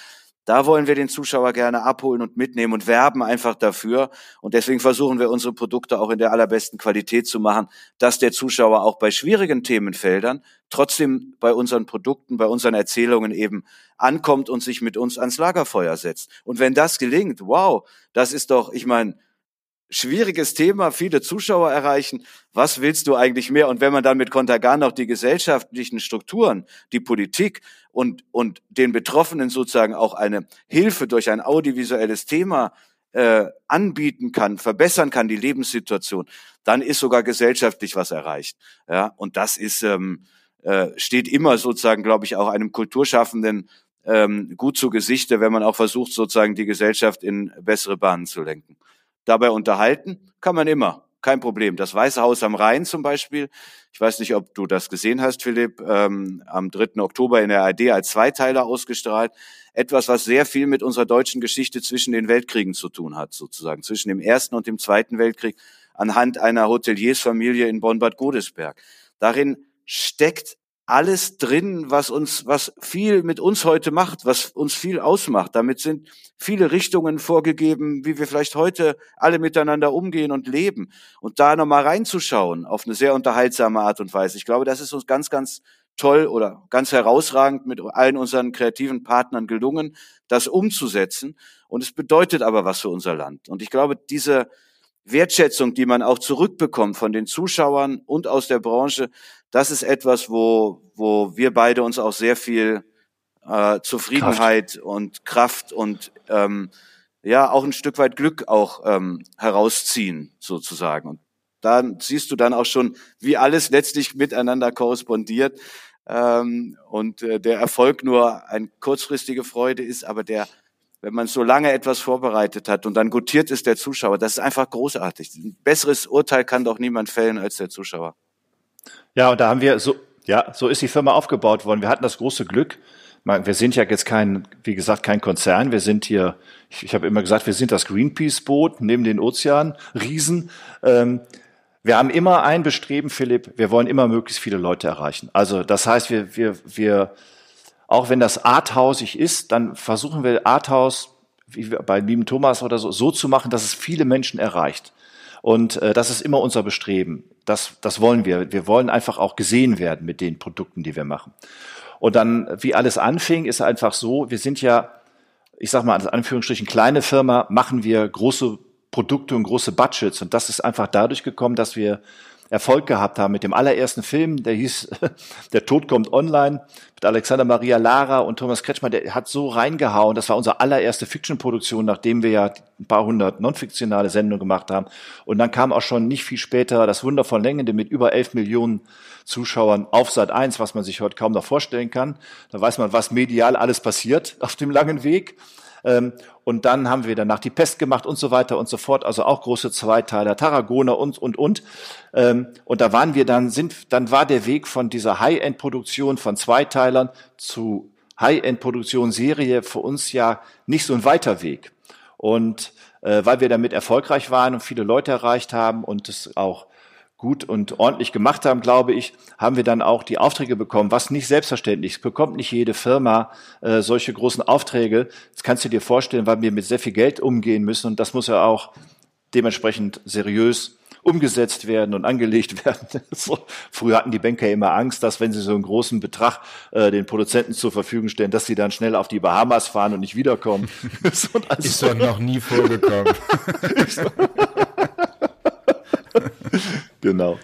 Da wollen wir den Zuschauer gerne abholen und mitnehmen und werben einfach dafür. Und deswegen versuchen wir unsere Produkte auch in der allerbesten Qualität zu machen, dass der Zuschauer auch bei schwierigen Themenfeldern trotzdem bei unseren Produkten, bei unseren Erzählungen eben ankommt und sich mit uns ans Lagerfeuer setzt. Und wenn das gelingt, wow, das ist doch, ich meine, schwieriges Thema, viele Zuschauer erreichen. Was willst du eigentlich mehr? Und wenn man dann mit Kontergan noch die gesellschaftlichen Strukturen, die Politik und, und den Betroffenen sozusagen auch eine Hilfe durch ein audiovisuelles Thema äh, anbieten kann, verbessern kann, die Lebenssituation, dann ist sogar gesellschaftlich was erreicht. Ja, und das ist, ähm, äh, steht immer sozusagen, glaube ich, auch einem Kulturschaffenden ähm, gut zu Gesichte, wenn man auch versucht, sozusagen die Gesellschaft in bessere Bahnen zu lenken. Dabei unterhalten kann man immer, kein Problem. Das Weiße Haus am Rhein zum Beispiel, ich weiß nicht, ob du das gesehen hast, Philipp, ähm, am 3. Oktober in der ARD als Zweiteiler ausgestrahlt. Etwas, was sehr viel mit unserer deutschen Geschichte zwischen den Weltkriegen zu tun hat, sozusagen, zwischen dem Ersten und dem Zweiten Weltkrieg, anhand einer Hoteliersfamilie in Bonn-Bad Godesberg. Darin steckt alles drin, was uns, was viel mit uns heute macht, was uns viel ausmacht. Damit sind viele Richtungen vorgegeben, wie wir vielleicht heute alle miteinander umgehen und leben. Und da nochmal reinzuschauen auf eine sehr unterhaltsame Art und Weise. Ich glaube, das ist uns ganz, ganz toll oder ganz herausragend mit allen unseren kreativen Partnern gelungen, das umzusetzen. Und es bedeutet aber was für unser Land. Und ich glaube, diese, Wertschätzung, die man auch zurückbekommt von den Zuschauern und aus der Branche, das ist etwas, wo, wo wir beide uns auch sehr viel äh, Zufriedenheit Kraft. und Kraft und ähm, ja auch ein Stück weit Glück auch ähm, herausziehen sozusagen. Und dann siehst du dann auch schon, wie alles letztlich miteinander korrespondiert ähm, und äh, der Erfolg nur eine kurzfristige Freude ist, aber der wenn man so lange etwas vorbereitet hat und dann gutiert ist der Zuschauer, das ist einfach großartig. Ein besseres Urteil kann doch niemand fällen als der Zuschauer. Ja, und da haben wir so, ja, so ist die Firma aufgebaut worden. Wir hatten das große Glück. Wir sind ja jetzt kein, wie gesagt, kein Konzern. Wir sind hier, ich, ich habe immer gesagt, wir sind das Greenpeace-Boot neben den Ozean, Riesen. Ähm, wir haben immer ein Bestreben, Philipp, wir wollen immer möglichst viele Leute erreichen. Also das heißt, wir, wir, wir auch wenn das arthausig ist, dann versuchen wir Arthaus, wie bei lieben Thomas oder so, so zu machen, dass es viele Menschen erreicht. Und äh, das ist immer unser Bestreben. Das, das wollen wir. Wir wollen einfach auch gesehen werden mit den Produkten, die wir machen. Und dann, wie alles anfing, ist einfach so, wir sind ja, ich sag mal, in Anführungsstrichen kleine Firma, machen wir große Produkte und große Budgets. Und das ist einfach dadurch gekommen, dass wir Erfolg gehabt haben mit dem allerersten Film, der hieß (laughs) Der Tod kommt online, mit Alexander Maria Lara und Thomas Kretschmer, der hat so reingehauen. Das war unsere allererste Fiction-Produktion, nachdem wir ja ein paar hundert non-fiktionale Sendungen gemacht haben. Und dann kam auch schon nicht viel später das Wunder von Längende mit über elf Millionen Zuschauern auf Sat 1, was man sich heute kaum noch vorstellen kann. Da weiß man, was medial alles passiert auf dem langen Weg. Ähm, und dann haben wir danach die Pest gemacht und so weiter und so fort. Also auch große Zweiteiler, Tarragona und, und, und. Ähm, und da waren wir dann, sind, dann war der Weg von dieser High-End-Produktion von Zweiteilern zu High-End-Produktion Serie für uns ja nicht so ein weiter Weg. Und äh, weil wir damit erfolgreich waren und viele Leute erreicht haben und es auch gut und ordentlich gemacht haben, glaube ich, haben wir dann auch die Aufträge bekommen, was nicht selbstverständlich ist. Bekommt nicht jede Firma äh, solche großen Aufträge. Das kannst du dir vorstellen, weil wir mit sehr viel Geld umgehen müssen und das muss ja auch dementsprechend seriös umgesetzt werden und angelegt (laughs) werden. so, früher hatten die Banker immer Angst, dass wenn sie so einen großen Betrag äh, den Produzenten zur Verfügung stellen, dass sie dann schnell auf die Bahamas fahren und nicht wiederkommen. (laughs) so, also, ist doch noch nie vorgekommen. (laughs) (laughs) genau.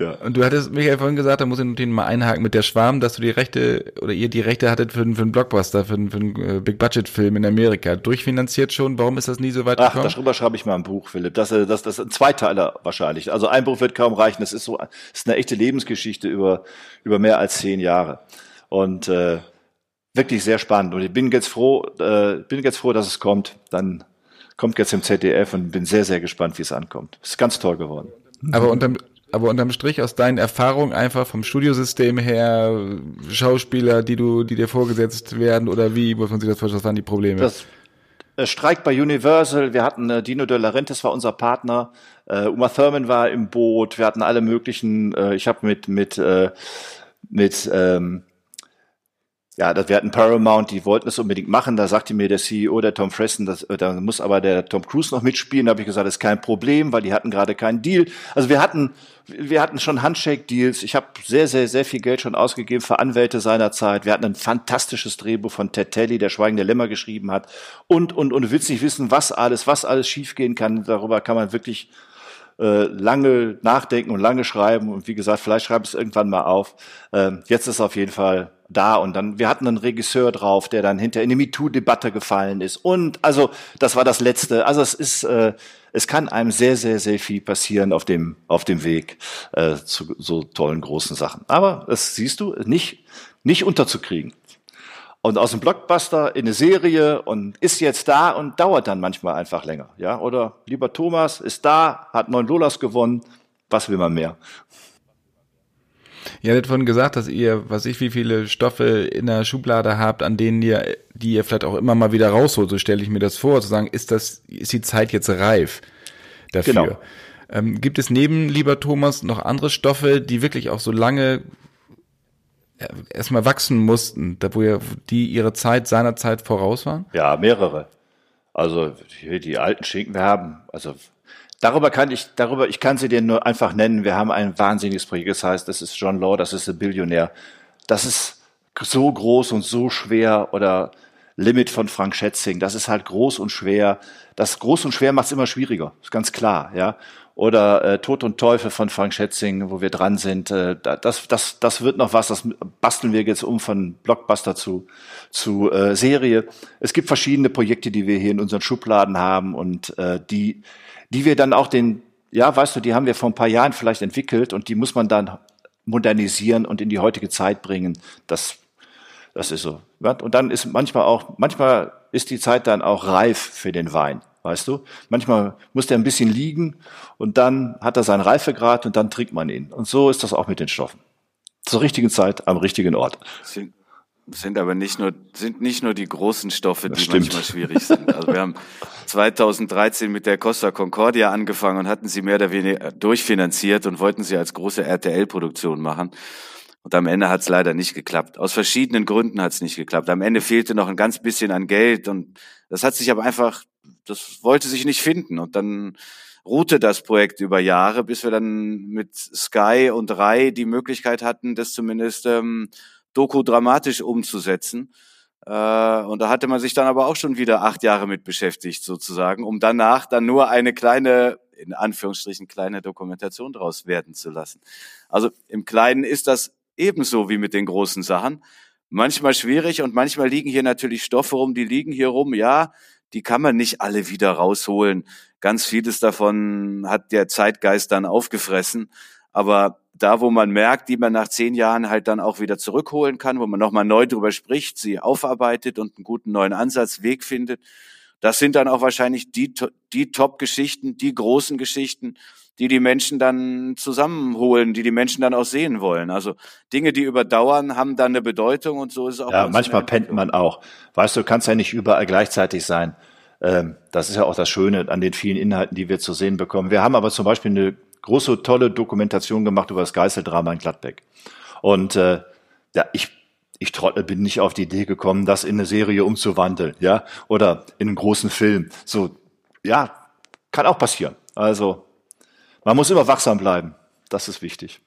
Ja. Und du hattest Michael vorhin gesagt, da muss ich den mal einhaken mit der Schwarm, dass du die Rechte oder ihr die Rechte hattet für, für einen Blockbuster, für, einen, für einen äh, Big Budget Film in Amerika. Durchfinanziert schon. Warum ist das nie so weit Ach, gekommen? Ach, darüber schreibe ich mal ein Buch, Philipp. Das, äh, das, das ein Zweiteiler wahrscheinlich. Also ein Buch wird kaum reichen. Das ist so, das ist eine echte Lebensgeschichte über, über mehr als zehn Jahre. Und äh, wirklich sehr spannend. Und ich bin jetzt froh, äh, bin jetzt froh, dass es kommt. Dann kommt jetzt im ZDF und bin sehr, sehr gespannt, wie es ankommt. Ist ganz toll geworden. Aber unterm, aber unterm Strich aus deinen Erfahrungen einfach vom Studiosystem her, Schauspieler, die du, die dir vorgesetzt werden oder wie muss man sich das vorstellen, was waren die Probleme? Das äh, Streik bei Universal, wir hatten äh, Dino De Laurentiis war unser Partner, äh, Uma Thurman war im Boot, wir hatten alle möglichen, äh, ich habe mit mit äh, mit ähm, ja, das, wir hatten Paramount, die wollten es unbedingt machen. Da sagte mir der CEO, der Tom Fresson, das, äh, da muss aber der Tom Cruise noch mitspielen. Da habe ich gesagt, das ist kein Problem, weil die hatten gerade keinen Deal. Also wir hatten, wir hatten schon Handshake-Deals. Ich habe sehr, sehr, sehr viel Geld schon ausgegeben für Anwälte seinerzeit. Wir hatten ein fantastisches Drehbuch von Ted Telly, der Schweigende Lämmer geschrieben hat. Und, und, und du willst nicht wissen, was alles, was alles schiefgehen kann. Darüber kann man wirklich äh, lange nachdenken und lange schreiben. Und wie gesagt, vielleicht schreibe ich es irgendwann mal auf. Ähm, jetzt ist auf jeden Fall da und dann, wir hatten einen Regisseur drauf, der dann hinter in die MeToo-Debatte gefallen ist und also das war das Letzte. Also es ist, äh, es kann einem sehr, sehr, sehr viel passieren auf dem, auf dem Weg äh, zu so tollen großen Sachen. Aber das siehst du, nicht, nicht unterzukriegen. Und aus dem Blockbuster in eine Serie und ist jetzt da und dauert dann manchmal einfach länger. Ja, oder lieber Thomas ist da, hat neun Lolas gewonnen, was will man mehr? Ihr hattet vorhin gesagt, dass ihr, was ich, wie viele Stoffe in der Schublade habt, an denen ihr, die ihr vielleicht auch immer mal wieder rausholt. So stelle ich mir das vor, zu sagen, ist das, ist die Zeit jetzt reif dafür? Genau. Ähm, gibt es neben lieber Thomas noch andere Stoffe, die wirklich auch so lange erstmal wachsen mussten, da wo ihr, die ihre Zeit seiner Zeit voraus waren? Ja, mehrere. Also die, die alten Schinken, wir haben, also Darüber kann ich, darüber, ich kann sie dir nur einfach nennen. Wir haben ein wahnsinniges Projekt. Das heißt, das ist John Law, das ist ein Billionär. Das ist so groß und so schwer oder Limit von Frank Schätzing. Das ist halt groß und schwer. Das groß und schwer macht es immer schwieriger, ist ganz klar, ja. Oder äh, Tod und Teufel von Frank Schätzing, wo wir dran sind. Äh, das, das, das wird noch was. Das basteln wir jetzt um von Blockbuster zu zu äh, Serie. Es gibt verschiedene Projekte, die wir hier in unseren Schubladen haben und äh, die die wir dann auch den ja, weißt du, die haben wir vor ein paar Jahren vielleicht entwickelt und die muss man dann modernisieren und in die heutige Zeit bringen. Das, das ist so. Und dann ist manchmal auch, manchmal ist die Zeit dann auch reif für den Wein, weißt du? Manchmal muss der ein bisschen liegen und dann hat er seinen Reifegrad und dann trinkt man ihn. Und so ist das auch mit den Stoffen. Zur richtigen Zeit am richtigen Ort. Sind, sind aber nicht nur, sind nicht nur die großen Stoffe, die manchmal schwierig sind. Also wir haben 2013 mit der Costa Concordia angefangen und hatten sie mehr oder weniger durchfinanziert und wollten sie als große RTL-Produktion machen. Und am Ende hat es leider nicht geklappt. Aus verschiedenen Gründen hat es nicht geklappt. Am Ende fehlte noch ein ganz bisschen an Geld und das hat sich aber einfach, das wollte sich nicht finden. Und dann ruhte das Projekt über Jahre, bis wir dann mit Sky und Rai die Möglichkeit hatten, das zumindest ähm, Doku-dramatisch umzusetzen. Äh, und da hatte man sich dann aber auch schon wieder acht Jahre mit beschäftigt, sozusagen, um danach dann nur eine kleine, in Anführungsstrichen, kleine Dokumentation draus werden zu lassen. Also im Kleinen ist das ebenso wie mit den großen Sachen. Manchmal schwierig und manchmal liegen hier natürlich Stoffe rum, die liegen hier rum, ja, die kann man nicht alle wieder rausholen. Ganz vieles davon hat der Zeitgeist dann aufgefressen. Aber da, wo man merkt, die man nach zehn Jahren halt dann auch wieder zurückholen kann, wo man nochmal neu drüber spricht, sie aufarbeitet und einen guten neuen Ansatzweg findet, das sind dann auch wahrscheinlich die, die Top-Geschichten, die großen Geschichten, die die Menschen dann zusammenholen, die die Menschen dann auch sehen wollen. Also Dinge, die überdauern, haben dann eine Bedeutung und so ist es auch. Ja, manchmal pennt man auch. Weißt du, kannst ja nicht überall gleichzeitig sein. Ähm, das ist ja auch das Schöne an den vielen Inhalten, die wir zu sehen bekommen. Wir haben aber zum Beispiel eine große, tolle Dokumentation gemacht über das Geißeldrama in Gladbeck. Und äh, ja, ich ich Trottel bin nicht auf die Idee gekommen, das in eine Serie umzuwandeln, ja, oder in einen großen Film. So, ja, kann auch passieren. Also, man muss immer wachsam bleiben. Das ist wichtig.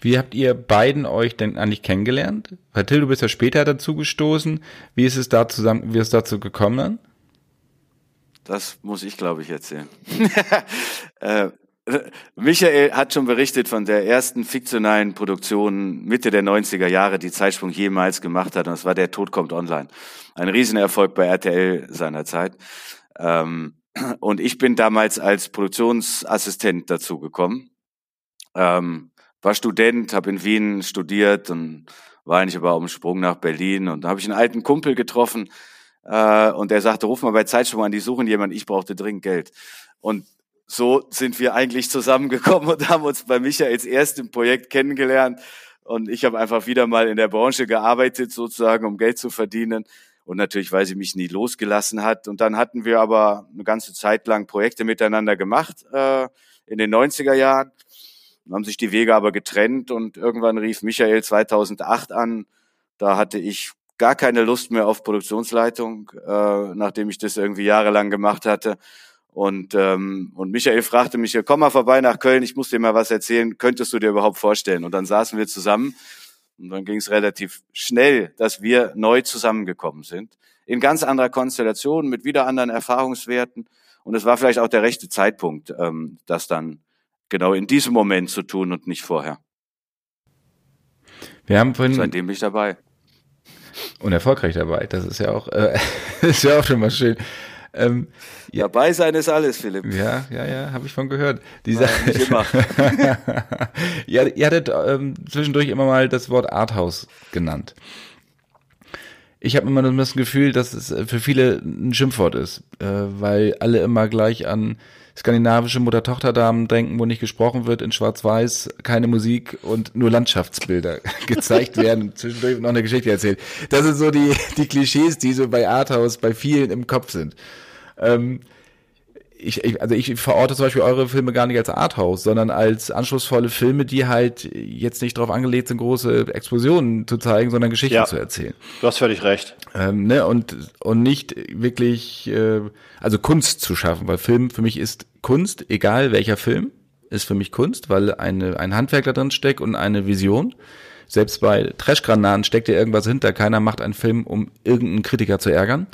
Wie habt ihr beiden euch denn eigentlich kennengelernt? Weil Till, du bist ja später dazu gestoßen. Wie ist es da zusammen, wie ist es dazu gekommen? Das muss ich, glaube ich, erzählen. (laughs) äh, Michael hat schon berichtet von der ersten fiktionalen Produktion Mitte der 90er Jahre, die Zeitsprung jemals gemacht hat. Und das war Der Tod kommt online. Ein Riesenerfolg bei RTL seinerzeit. Ähm, und ich bin damals als Produktionsassistent dazu gekommen. Ähm, war Student, habe in Wien studiert und war eigentlich aber auf dem Sprung nach Berlin. Und da habe ich einen alten Kumpel getroffen, äh, und er sagte, ruf mal bei Zeitsprung an, die suchen jemanden, ich brauchte dringend Geld. Und so sind wir eigentlich zusammengekommen (laughs) und haben uns bei Michaels erstem Projekt kennengelernt. Und ich habe einfach wieder mal in der Branche gearbeitet, sozusagen, um Geld zu verdienen. Und natürlich, weil sie mich nie losgelassen hat. Und dann hatten wir aber eine ganze Zeit lang Projekte miteinander gemacht, äh, in den 90er Jahren. Dann haben sich die Wege aber getrennt und irgendwann rief Michael 2008 an. Da hatte ich gar keine Lust mehr auf Produktionsleitung, äh, nachdem ich das irgendwie jahrelang gemacht hatte. Und, ähm, und Michael fragte mich, komm mal vorbei nach Köln, ich muss dir mal was erzählen, könntest du dir überhaupt vorstellen? Und dann saßen wir zusammen und dann ging es relativ schnell, dass wir neu zusammengekommen sind. In ganz anderer Konstellation, mit wieder anderen Erfahrungswerten. Und es war vielleicht auch der rechte Zeitpunkt, ähm, das dann genau in diesem Moment zu tun und nicht vorher. Wir haben vorhin, Seitdem bin ich dabei und erfolgreich dabei. Das ist ja auch, äh, (laughs) ist ja auch schon mal schön. Ähm, ja. Dabei sein ist alles, Philipp. Ja, ja, ja, habe ich von gehört. Dieser, Nein, nicht immer. (laughs) ja, ihr hattet ähm, zwischendurch immer mal das Wort Arthouse genannt. Ich habe immer das Gefühl, dass es für viele ein Schimpfwort ist, äh, weil alle immer gleich an skandinavische Mutter-Tochter-Damen denken, wo nicht gesprochen wird, in Schwarz-Weiß, keine Musik und nur Landschaftsbilder (laughs) gezeigt (laughs) werden, zwischendurch noch eine Geschichte erzählt. Das sind so die, die Klischees, die so bei Arthouse bei vielen im Kopf sind. Ähm, ich, ich, also ich verorte zum Beispiel eure Filme gar nicht als Arthouse, sondern als anschlussvolle Filme, die halt jetzt nicht darauf angelegt sind, große Explosionen zu zeigen, sondern Geschichten ja, zu erzählen. Du hast völlig recht. Ähm, ne, und, und nicht wirklich, äh, also Kunst zu schaffen, weil Film für mich ist Kunst, egal welcher Film. ist für mich Kunst, weil eine, ein Handwerk da drin steckt und eine Vision. Selbst bei Trashgranaten steckt ja irgendwas hinter. Keiner macht einen Film, um irgendeinen Kritiker zu ärgern.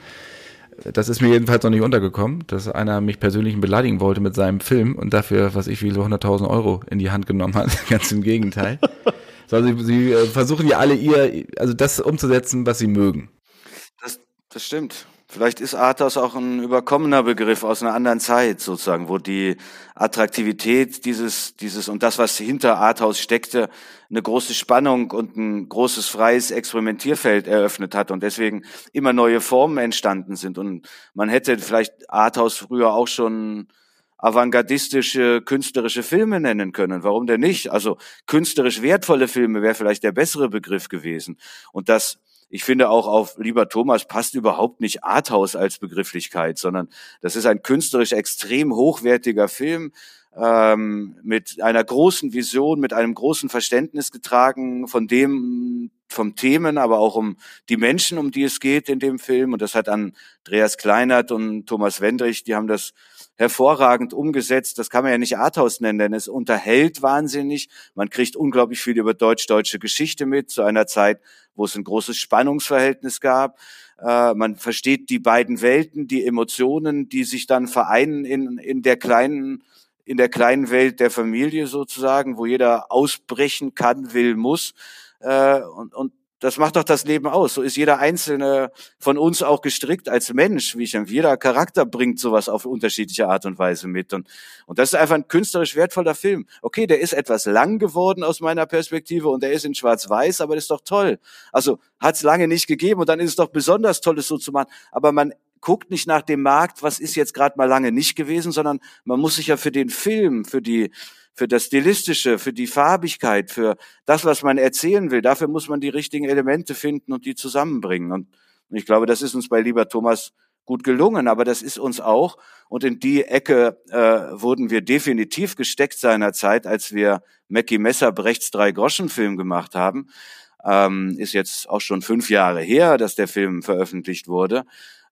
Das ist mir jedenfalls noch nicht untergekommen, dass einer mich persönlich beleidigen wollte mit seinem Film und dafür, was ich wie so 100.000 Euro in die Hand genommen hat. (laughs) Ganz im Gegenteil. Also sie, sie äh, versuchen ja alle ihr, also das umzusetzen, was sie mögen. Das, das stimmt. Vielleicht ist Arthouse auch ein überkommener Begriff aus einer anderen Zeit sozusagen, wo die Attraktivität dieses, dieses und das, was hinter Arthouse steckte, eine große Spannung und ein großes freies Experimentierfeld eröffnet hat und deswegen immer neue Formen entstanden sind. Und man hätte vielleicht Arthouse früher auch schon avantgardistische, künstlerische Filme nennen können. Warum denn nicht? Also künstlerisch wertvolle Filme wäre vielleicht der bessere Begriff gewesen. Und das ich finde auch auf Lieber Thomas passt überhaupt nicht Arthouse als Begrifflichkeit, sondern das ist ein künstlerisch extrem hochwertiger Film ähm, mit einer großen Vision, mit einem großen Verständnis getragen von dem, vom Themen, aber auch um die Menschen, um die es geht in dem Film. Und das hat Andreas Kleinert und Thomas Wendrich, die haben das hervorragend umgesetzt. Das kann man ja nicht Arthouse nennen, denn es unterhält wahnsinnig. Man kriegt unglaublich viel über deutsch-deutsche Geschichte mit, zu einer Zeit, wo es ein großes Spannungsverhältnis gab. Äh, man versteht die beiden Welten, die Emotionen, die sich dann vereinen in, in der kleinen in der kleinen Welt der Familie sozusagen, wo jeder ausbrechen kann, will, muss. Äh, und, und das macht doch das Leben aus. So ist jeder einzelne von uns auch gestrickt als Mensch, wie ich. Jeder Charakter bringt sowas auf unterschiedliche Art und Weise mit. Und, und das ist einfach ein künstlerisch wertvoller Film. Okay, der ist etwas lang geworden aus meiner Perspektive und der ist in schwarz-weiß, aber das ist doch toll. Also hat es lange nicht gegeben und dann ist es doch besonders toll, es so zu machen. Aber man guckt nicht nach dem Markt, was ist jetzt gerade mal lange nicht gewesen, sondern man muss sich ja für den Film, für die für das Stilistische, für die Farbigkeit, für das, was man erzählen will. Dafür muss man die richtigen Elemente finden und die zusammenbringen. Und ich glaube, das ist uns bei Lieber Thomas gut gelungen, aber das ist uns auch. Und in die Ecke äh, wurden wir definitiv gesteckt seinerzeit, als wir Mackie Messerbrechts Drei-Groschen-Film gemacht haben. Ähm, ist jetzt auch schon fünf Jahre her, dass der Film veröffentlicht wurde.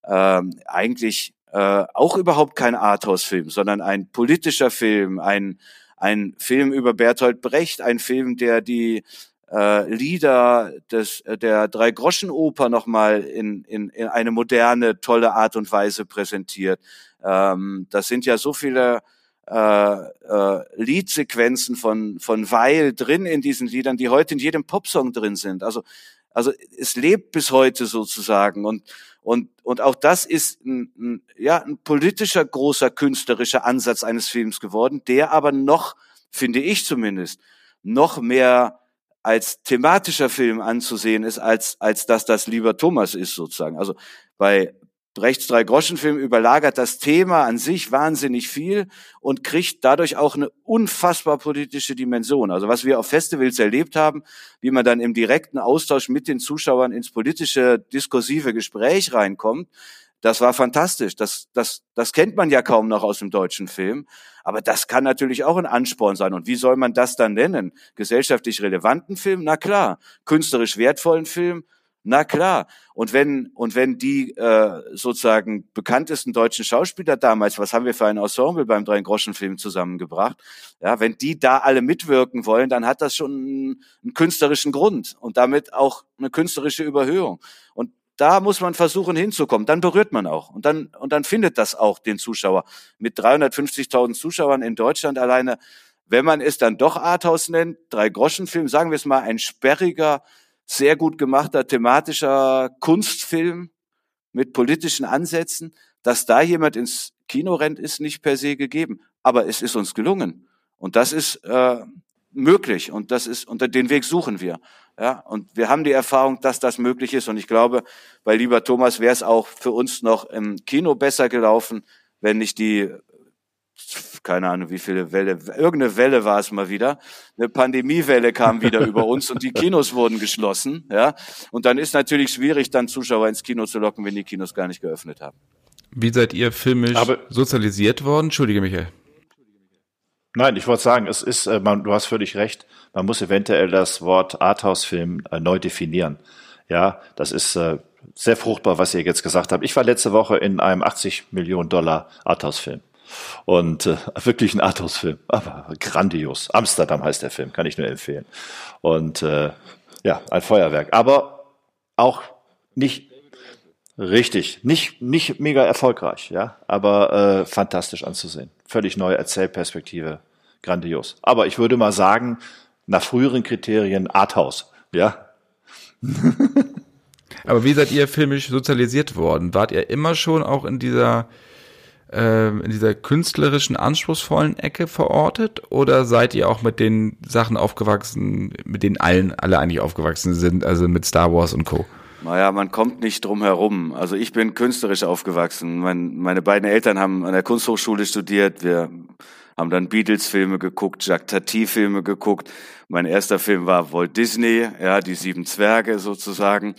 Ähm, eigentlich äh, auch überhaupt kein Arthouse-Film, sondern ein politischer Film, ein ein Film über Bertolt Brecht, ein Film, der die äh, Lieder des, äh, der Drei-Groschen-Oper nochmal in, in, in eine moderne, tolle Art und Weise präsentiert. Ähm, das sind ja so viele äh, äh, Liedsequenzen von, von Weil drin in diesen Liedern, die heute in jedem Popsong drin sind. Also, also es lebt bis heute sozusagen. Und und, und auch das ist ein, ein, ja, ein politischer, großer, künstlerischer Ansatz eines Films geworden, der aber noch, finde ich zumindest, noch mehr als thematischer Film anzusehen ist, als, als dass das lieber Thomas ist sozusagen. Also bei Brechts Drei-Groschen-Film überlagert das Thema an sich wahnsinnig viel und kriegt dadurch auch eine unfassbar politische Dimension. Also was wir auf Festivals erlebt haben, wie man dann im direkten Austausch mit den Zuschauern ins politische, diskursive Gespräch reinkommt, das war fantastisch. Das, das, das kennt man ja kaum noch aus dem deutschen Film. Aber das kann natürlich auch ein Ansporn sein. Und wie soll man das dann nennen? Gesellschaftlich relevanten Film? Na klar. Künstlerisch wertvollen Film? Na klar. Und wenn, und wenn die äh, sozusagen bekanntesten deutschen Schauspieler damals, was haben wir für ein Ensemble beim Drei-Groschen-Film zusammengebracht, ja, wenn die da alle mitwirken wollen, dann hat das schon einen, einen künstlerischen Grund und damit auch eine künstlerische Überhöhung. Und da muss man versuchen hinzukommen. Dann berührt man auch. Und dann, und dann findet das auch den Zuschauer. Mit 350.000 Zuschauern in Deutschland alleine, wenn man es dann doch Arthouse nennt, Drei-Groschen-Film, sagen wir es mal, ein sperriger, sehr gut gemachter thematischer Kunstfilm mit politischen Ansätzen. Dass da jemand ins Kino rennt, ist nicht per se gegeben. Aber es ist uns gelungen. Und das ist äh, möglich. Und das ist, unter den Weg suchen wir. Ja, und wir haben die Erfahrung, dass das möglich ist. Und ich glaube, bei lieber Thomas wäre es auch für uns noch im Kino besser gelaufen, wenn nicht die keine Ahnung, wie viele Welle, irgendeine Welle war es mal wieder. Eine Pandemiewelle kam wieder (laughs) über uns und die Kinos wurden geschlossen, ja. Und dann ist natürlich schwierig, dann Zuschauer ins Kino zu locken, wenn die Kinos gar nicht geöffnet haben. Wie seid ihr filmisch Aber sozialisiert worden? Entschuldige, Michael. Nein, ich wollte sagen, es ist, äh, man, du hast völlig recht. Man muss eventuell das Wort Arthouse-Film äh, neu definieren. Ja, das ist äh, sehr fruchtbar, was ihr jetzt gesagt habt. Ich war letzte Woche in einem 80 Millionen Dollar Arthouse-Film. Und äh, wirklich ein Arthouse-Film, aber grandios. Amsterdam heißt der Film, kann ich nur empfehlen. Und äh, ja, ein Feuerwerk. Aber auch nicht richtig, nicht, nicht mega erfolgreich, ja, aber äh, fantastisch anzusehen. Völlig neue Erzählperspektive, grandios. Aber ich würde mal sagen, nach früheren Kriterien Arthouse, ja. (laughs) aber wie seid ihr filmisch sozialisiert worden? Wart ihr immer schon auch in dieser in dieser künstlerischen, anspruchsvollen Ecke verortet oder seid ihr auch mit den Sachen aufgewachsen, mit denen allen alle eigentlich aufgewachsen sind, also mit Star Wars und Co.? Naja, man kommt nicht drum herum. Also ich bin künstlerisch aufgewachsen. Mein, meine beiden Eltern haben an der Kunsthochschule studiert. Wir haben dann Beatles-Filme geguckt, Jacques Tati-Filme geguckt. Mein erster Film war Walt Disney, ja, die Sieben Zwerge sozusagen.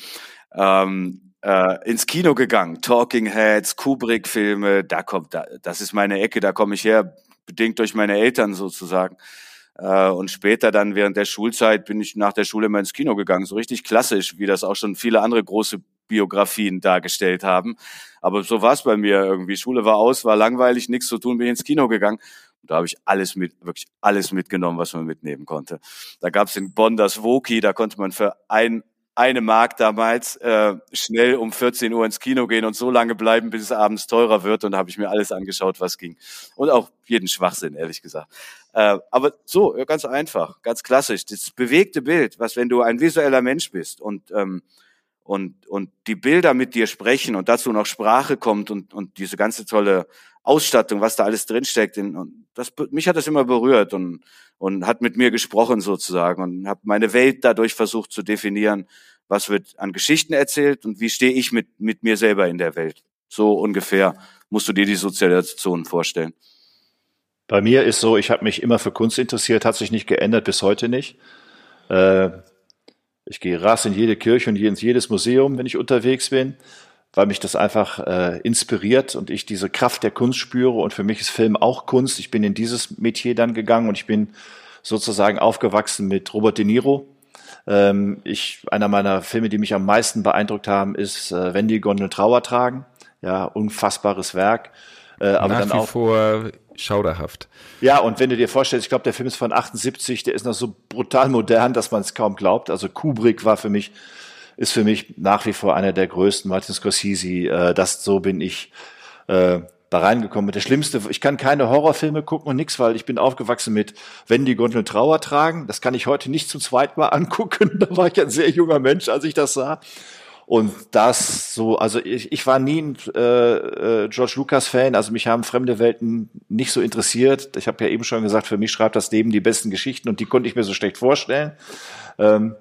Ähm, äh, ins Kino gegangen. Talking Heads, Kubrick-Filme, da kommt, da, das ist meine Ecke, da komme ich her, bedingt durch meine Eltern sozusagen. Äh, und später dann während der Schulzeit bin ich nach der Schule immer ins Kino gegangen, so richtig klassisch, wie das auch schon viele andere große Biografien dargestellt haben. Aber so war es bei mir irgendwie. Schule war aus, war langweilig, nichts zu tun, bin ins Kino gegangen. Da habe ich alles mit, wirklich alles mitgenommen, was man mitnehmen konnte. Da gab es in Bonn das Woki, da konnte man für ein eine Mark damals äh, schnell um 14 Uhr ins Kino gehen und so lange bleiben, bis es abends teurer wird. Und da habe ich mir alles angeschaut, was ging. Und auch jeden Schwachsinn, ehrlich gesagt. Äh, aber so, ganz einfach, ganz klassisch. Das bewegte Bild, was wenn du ein visueller Mensch bist und ähm, und und die Bilder mit dir sprechen und dazu noch Sprache kommt und und diese ganze tolle Ausstattung, was da alles drinsteckt. Und das, mich hat das immer berührt und, und hat mit mir gesprochen sozusagen und habe meine Welt dadurch versucht zu definieren, was wird an Geschichten erzählt und wie stehe ich mit, mit mir selber in der Welt. So ungefähr musst du dir die Sozialisation vorstellen. Bei mir ist so, ich habe mich immer für Kunst interessiert, hat sich nicht geändert, bis heute nicht. Äh, ich gehe rass in jede Kirche und in jedes Museum, wenn ich unterwegs bin weil mich das einfach äh, inspiriert und ich diese Kraft der Kunst spüre. Und für mich ist Film auch Kunst. Ich bin in dieses Metier dann gegangen und ich bin sozusagen aufgewachsen mit Robert De Niro. Ähm, ich, einer meiner Filme, die mich am meisten beeindruckt haben, ist äh, Wenn die Gondel Trauer tragen. Ja, unfassbares Werk. Äh, aber Nach dann auch vor schauderhaft. Ja, und wenn du dir vorstellst, ich glaube, der Film ist von 78, der ist noch so brutal modern, dass man es kaum glaubt. Also Kubrick war für mich ist für mich nach wie vor einer der größten, Martin Scorsese. Äh, das so bin ich äh, da reingekommen. Der schlimmste, ich kann keine Horrorfilme gucken und nix, weil ich bin aufgewachsen mit Wenn die Gondel Trauer tragen. Das kann ich heute nicht zum zweiten Mal (laughs) angucken. Da war ich ein sehr junger Mensch, als ich das sah. Und das so, also ich, ich war nie ein äh, äh, George Lucas Fan, also mich haben fremde Welten nicht so interessiert. Ich habe ja eben schon gesagt, für mich schreibt das Leben die besten Geschichten und die konnte ich mir so schlecht vorstellen. Ähm,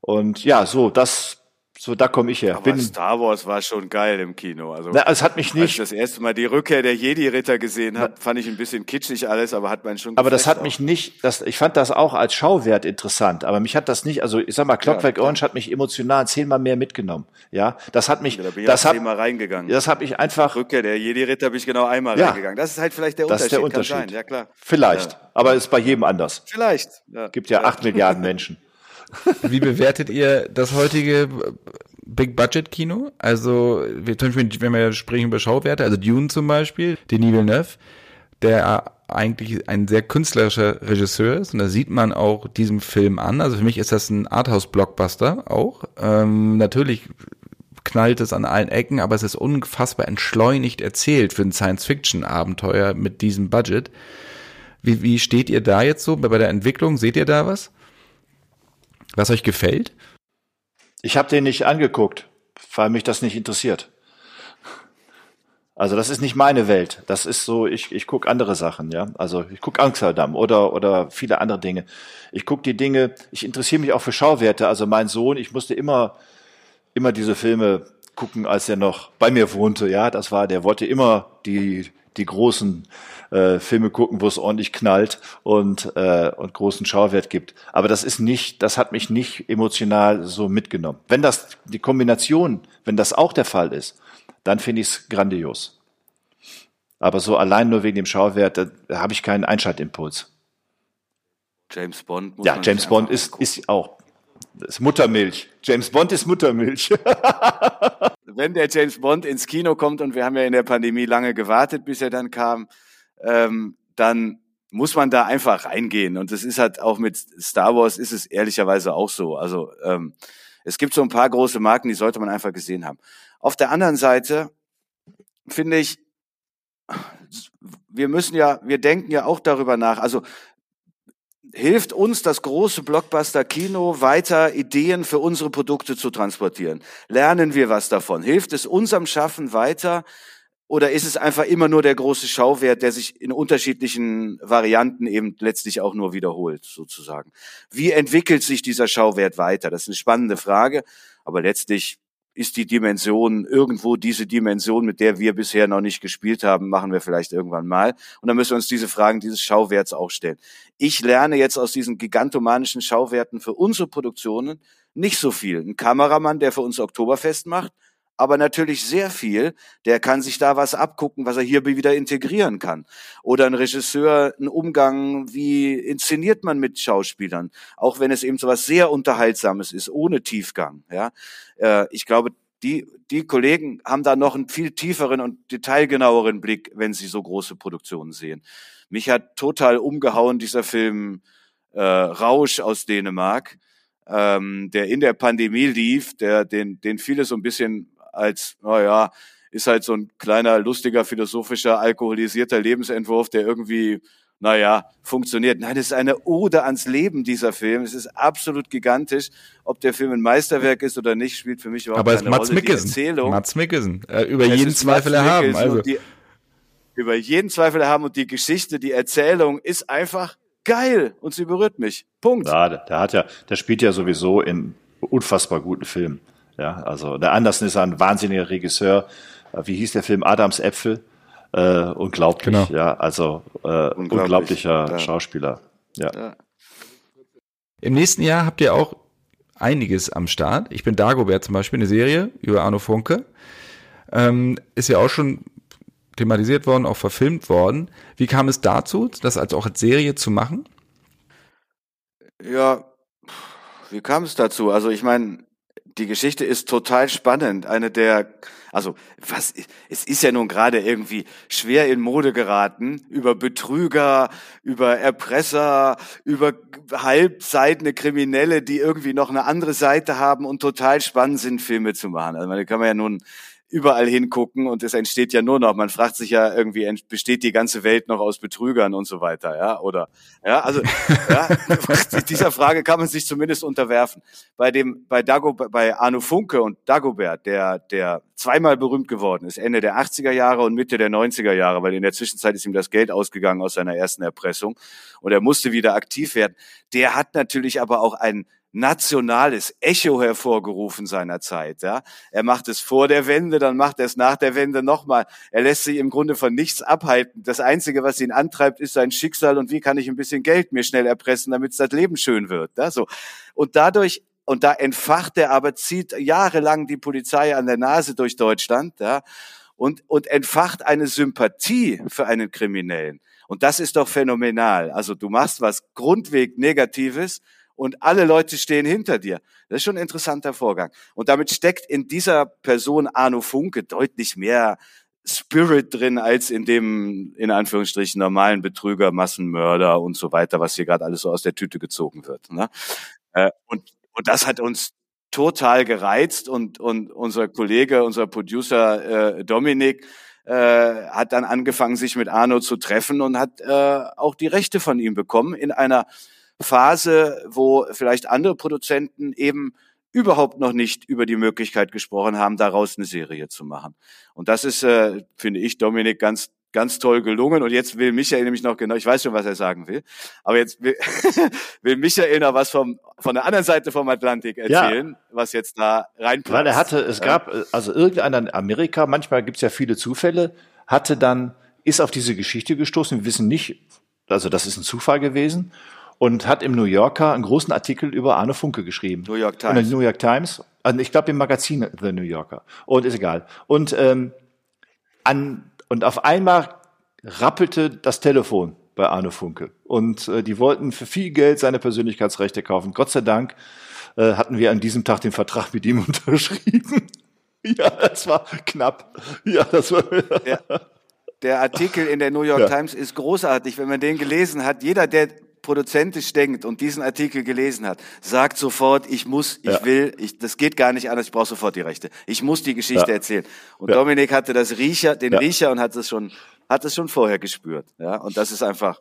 und ja, so, das, so, da komme ich her. Aber Bin, Star Wars war schon geil im Kino. Also, na, es hat mich nicht. Als ich das erste Mal die Rückkehr der Jedi-Ritter gesehen habe, fand ich ein bisschen kitschig alles, aber hat man schon. Aber das hat auch. mich nicht, das, ich fand das auch als Schauwert interessant, aber mich hat das nicht, also ich sag mal, Clockwork ja, Orange hat mich emotional zehnmal mehr mitgenommen. Ja, das hat mich, da bin ich das hat, zehnmal reingegangen. Das habe ich einfach. Rückkehr der Jedi-Ritter bin ich genau einmal ja, reingegangen. Das ist halt vielleicht der das Unterschied. Das ist der Unterschied. Ja, klar. Vielleicht. Ja. Aber ist bei jedem anders. Vielleicht. Ja. Gibt ja acht Milliarden Menschen. Wie bewertet ihr das heutige Big Budget Kino? Also, wir, zum Beispiel, wenn wir sprechen über Schauwerte, also Dune zum Beispiel, Denis Villeneuve, der eigentlich ein sehr künstlerischer Regisseur ist und da sieht man auch diesem Film an. Also für mich ist das ein Arthouse-Blockbuster auch. Ähm, natürlich knallt es an allen Ecken, aber es ist unfassbar entschleunigt erzählt für ein Science-Fiction-Abenteuer mit diesem Budget. Wie, wie steht ihr da jetzt so bei der Entwicklung? Seht ihr da was? Was euch gefällt? Ich habe den nicht angeguckt, weil mich das nicht interessiert. Also das ist nicht meine Welt. Das ist so, ich, ich gucke andere Sachen, ja. Also ich gucke Amsterdam oder, oder viele andere Dinge. Ich gucke die Dinge, ich interessiere mich auch für Schauwerte. Also mein Sohn, ich musste immer, immer diese Filme gucken, als er noch bei mir wohnte. Ja, das war, der wollte immer die, die großen äh, Filme gucken, wo es ordentlich knallt und, äh, und großen Schauwert gibt. Aber das ist nicht, das hat mich nicht emotional so mitgenommen. Wenn das die Kombination, wenn das auch der Fall ist, dann finde ich es grandios. Aber so allein nur wegen dem Schauwert, da, habe ich keinen Einschaltimpuls. James Bond. Muss ja, James Bond ist, ist auch ist Muttermilch. James Bond ist Muttermilch. (laughs) Wenn der James Bond ins Kino kommt und wir haben ja in der Pandemie lange gewartet, bis er dann kam, ähm, dann muss man da einfach reingehen. Und das ist halt auch mit Star Wars ist es ehrlicherweise auch so. Also ähm, es gibt so ein paar große Marken, die sollte man einfach gesehen haben. Auf der anderen Seite finde ich, wir müssen ja, wir denken ja auch darüber nach. Also hilft uns das große Blockbuster-Kino weiter Ideen für unsere Produkte zu transportieren? Lernen wir was davon? Hilft es unserem Schaffen weiter? Oder ist es einfach immer nur der große Schauwert, der sich in unterschiedlichen Varianten eben letztlich auch nur wiederholt, sozusagen? Wie entwickelt sich dieser Schauwert weiter? Das ist eine spannende Frage, aber letztlich ist die Dimension irgendwo diese Dimension, mit der wir bisher noch nicht gespielt haben, machen wir vielleicht irgendwann mal. Und dann müssen wir uns diese Fragen dieses Schauwerts auch stellen. Ich lerne jetzt aus diesen gigantomanischen Schauwerten für unsere Produktionen nicht so viel. Ein Kameramann, der für uns Oktoberfest macht, aber natürlich sehr viel. Der kann sich da was abgucken, was er hier wieder integrieren kann. Oder ein Regisseur, ein Umgang, wie inszeniert man mit Schauspielern, auch wenn es eben so was sehr Unterhaltsames ist, ohne Tiefgang. Ja, äh, ich glaube, die, die Kollegen haben da noch einen viel tieferen und detailgenaueren Blick, wenn sie so große Produktionen sehen. Mich hat total umgehauen dieser Film äh, Rausch aus Dänemark, ähm, der in der Pandemie lief, der den, den viele so ein bisschen als, naja, ist halt so ein kleiner, lustiger, philosophischer, alkoholisierter Lebensentwurf, der irgendwie, naja, funktioniert. Nein, es ist eine Ode ans Leben, dieser Film. Es ist absolut gigantisch. Ob der Film ein Meisterwerk ist oder nicht, spielt für mich überhaupt Aber keine Mats Rolle. Mikkelsen. Die Erzählung, Mats Mikkelsen. Äh, über es jeden Zweifel erhaben. Also. Die, über jeden Zweifel erhaben und die Geschichte, die Erzählung ist einfach geil und sie berührt mich. Punkt. Ja, der, der hat ja, der spielt ja sowieso in unfassbar guten Filmen. Ja, also der Andersen ist ein wahnsinniger Regisseur. Äh, Wie hieß der Film? Adams Äpfel. Äh, unglaublich, Genau. ja. Also äh, unglaublicher ja. Schauspieler. Ja. Ja. Im nächsten Jahr habt ihr auch einiges am Start. Ich bin Dagobert zum Beispiel, eine Serie über Arno Funke. Ähm, ist ja auch schon thematisiert worden, auch verfilmt worden. Wie kam es dazu, das als auch als Serie zu machen? Ja, wie kam es dazu? Also ich meine, die Geschichte ist total spannend. Eine der, also was, es ist ja nun gerade irgendwie schwer in Mode geraten, über Betrüger, über Erpresser, über halbseitene Kriminelle, die irgendwie noch eine andere Seite haben und total spannend sind, Filme zu machen. Also da kann man ja nun überall hingucken und es entsteht ja nur noch. Man fragt sich ja irgendwie, besteht die ganze Welt noch aus Betrügern und so weiter, ja? Oder ja, also ja, (laughs) dieser Frage kann man sich zumindest unterwerfen. Bei dem, bei Dago, bei Arno Funke und Dagobert, der, der zweimal berühmt geworden ist, Ende der 80er Jahre und Mitte der 90er Jahre, weil in der Zwischenzeit ist ihm das Geld ausgegangen aus seiner ersten Erpressung und er musste wieder aktiv werden. Der hat natürlich aber auch ein nationales Echo hervorgerufen seiner Zeit. Ja, er macht es vor der Wende, dann macht er es nach der Wende nochmal. Er lässt sich im Grunde von nichts abhalten. Das Einzige, was ihn antreibt, ist sein Schicksal und wie kann ich ein bisschen Geld mir schnell erpressen, damit das Leben schön wird. Ja, so und dadurch und da entfacht er aber zieht jahrelang die Polizei an der Nase durch Deutschland. Ja, und, und entfacht eine Sympathie für einen Kriminellen. Und das ist doch phänomenal. Also du machst was grundweg Negatives und alle Leute stehen hinter dir. Das ist schon ein interessanter Vorgang. Und damit steckt in dieser Person Arno Funke deutlich mehr Spirit drin als in dem, in Anführungsstrichen, normalen Betrüger, Massenmörder und so weiter, was hier gerade alles so aus der Tüte gezogen wird. Ne? Äh, Und, und das hat uns total gereizt und, und unser Kollege, unser Producer äh, Dominik, äh, hat dann angefangen, sich mit Arno zu treffen und hat äh, auch die Rechte von ihm bekommen in einer Phase, wo vielleicht andere Produzenten eben überhaupt noch nicht über die Möglichkeit gesprochen haben, daraus eine Serie zu machen. Und das ist, äh, finde ich, Dominik, ganz ganz toll gelungen. Und jetzt will Michael nämlich noch genau, ich weiß schon, was er sagen will, aber jetzt will, (laughs) will Michael noch was vom, von der anderen Seite vom Atlantik erzählen, was jetzt da reinpasst. Weil er hatte, es gab, also irgendeiner in Amerika, manchmal gibt es ja viele Zufälle, hatte dann, ist auf diese Geschichte gestoßen, wir wissen nicht, also das ist ein Zufall gewesen, und hat im New Yorker einen großen Artikel über Arne Funke geschrieben. New York Times. New York Times. Also ich glaube im Magazin The New Yorker. Und ist egal. Und ähm, an und auf einmal rappelte das Telefon bei Arne Funke. Und äh, die wollten für viel Geld seine Persönlichkeitsrechte kaufen. Gott sei Dank äh, hatten wir an diesem Tag den Vertrag mit ihm (laughs) unterschrieben. ja, das war knapp. Ja, das war. Ja. der Artikel in der New York ja. Times ist großartig, wenn man den gelesen hat. Jeder, der produzentisch denkt und diesen Artikel gelesen hat, sagt sofort, ich muss, ich ja. will, ich, das geht gar nicht anders, ich brauche sofort die Rechte. Ich muss die Geschichte ja. erzählen. Und ja. Dominik hatte das Riecher, den Riecher und hat es schon, hat es schon vorher gespürt. Ja, und das ist einfach,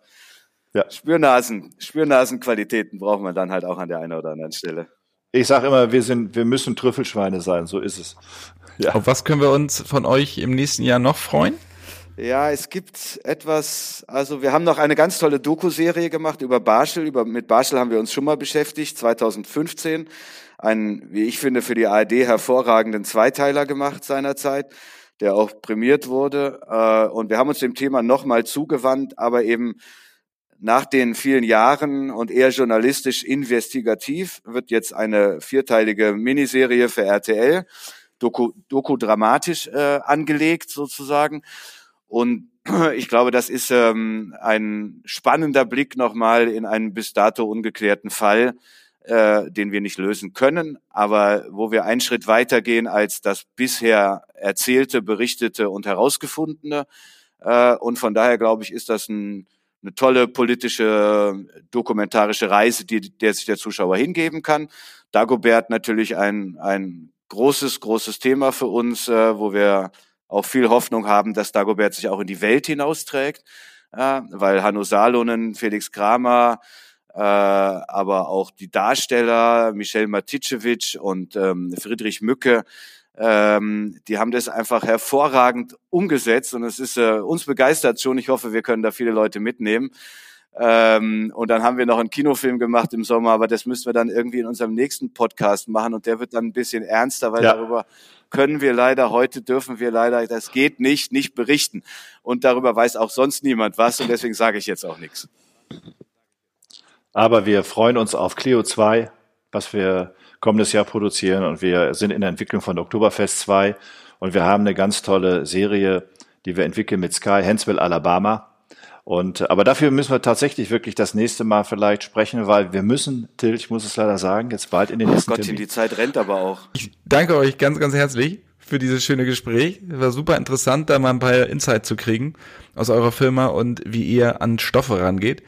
ja. Spürnasen, Spürnasenqualitäten braucht man dann halt auch an der einen oder anderen Stelle. Ich sage immer, wir sind, wir müssen Trüffelschweine sein, so ist es. Ja. Auf was können wir uns von euch im nächsten Jahr noch freuen? Ja, es gibt etwas, also wir haben noch eine ganz tolle Doku-Serie gemacht über Barschel. Über, mit Barschel haben wir uns schon mal beschäftigt, 2015. Einen, wie ich finde, für die ARD hervorragenden Zweiteiler gemacht seinerzeit, der auch prämiert wurde. Äh, und wir haben uns dem Thema nochmal zugewandt, aber eben nach den vielen Jahren und eher journalistisch investigativ wird jetzt eine vierteilige Miniserie für RTL, Doku, Doku dramatisch äh, angelegt sozusagen. Und (clears throat) ich glaube, das ist ähm, ein spannender Blick nochmal in einen bis dato ungeklärten Fall, äh, den wir nicht lösen können, aber wo wir einen Schritt weitergehen als das bisher erzählte, berichtete und herausgefundene. Äh, und von daher glaube ich, ist das ein, eine tolle politische, dokumentarische Reise, die, der sich der Zuschauer hingeben kann. Dagobert natürlich ein, ein großes, großes Thema für uns, äh, wo wir auch viel Hoffnung haben, dass Dagobert sich auch in die Welt hinausträgt, ja, weil Hanno Salonen, Felix Kramer, äh, aber auch die Darsteller Michel Maticevic und ähm, Friedrich Mücke, ähm, die haben das einfach hervorragend umgesetzt und es ist äh, uns begeistert schon. Ich hoffe, wir können da viele Leute mitnehmen. Ähm, und dann haben wir noch einen Kinofilm gemacht im Sommer, aber das müssen wir dann irgendwie in unserem nächsten Podcast machen und der wird dann ein bisschen ernster, weil ja. darüber können wir leider, heute dürfen wir leider, das geht nicht, nicht berichten. Und darüber weiß auch sonst niemand was und deswegen sage ich jetzt auch nichts. Aber wir freuen uns auf Clio 2, was wir kommendes Jahr produzieren und wir sind in der Entwicklung von Oktoberfest 2 und wir haben eine ganz tolle Serie, die wir entwickeln mit Sky, Hensville, Alabama und, aber dafür müssen wir tatsächlich wirklich das nächste Mal vielleicht sprechen, weil wir müssen, Till, ich muss es leider sagen, jetzt bald in den nächsten oh Gottchen, Termin. die Zeit rennt aber auch. Ich danke euch ganz, ganz herzlich für dieses schöne Gespräch. War super interessant, da mal ein paar Insights zu kriegen aus eurer Firma und wie ihr an Stoffe rangeht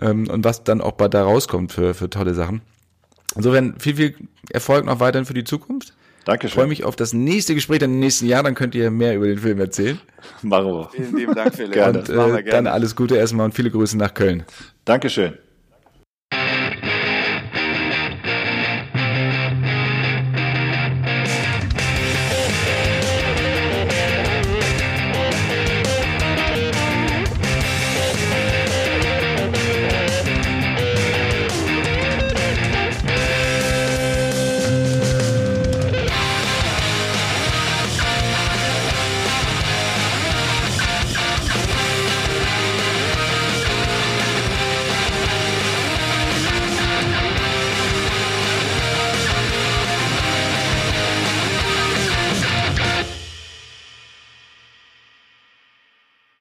ähm, und was dann auch bei da rauskommt für, für tolle Sachen. Insofern viel, viel Erfolg noch weiterhin für die Zukunft. Dankeschön. Ich freue mich auf das nächste Gespräch dann im nächsten Jahr, dann könnt ihr mehr über den Film erzählen. Machen wir. Vielen lieben Dank, Philipp. Gerne. Und äh, dann alles Gute erstmal und viele Grüße nach Köln. Dankeschön.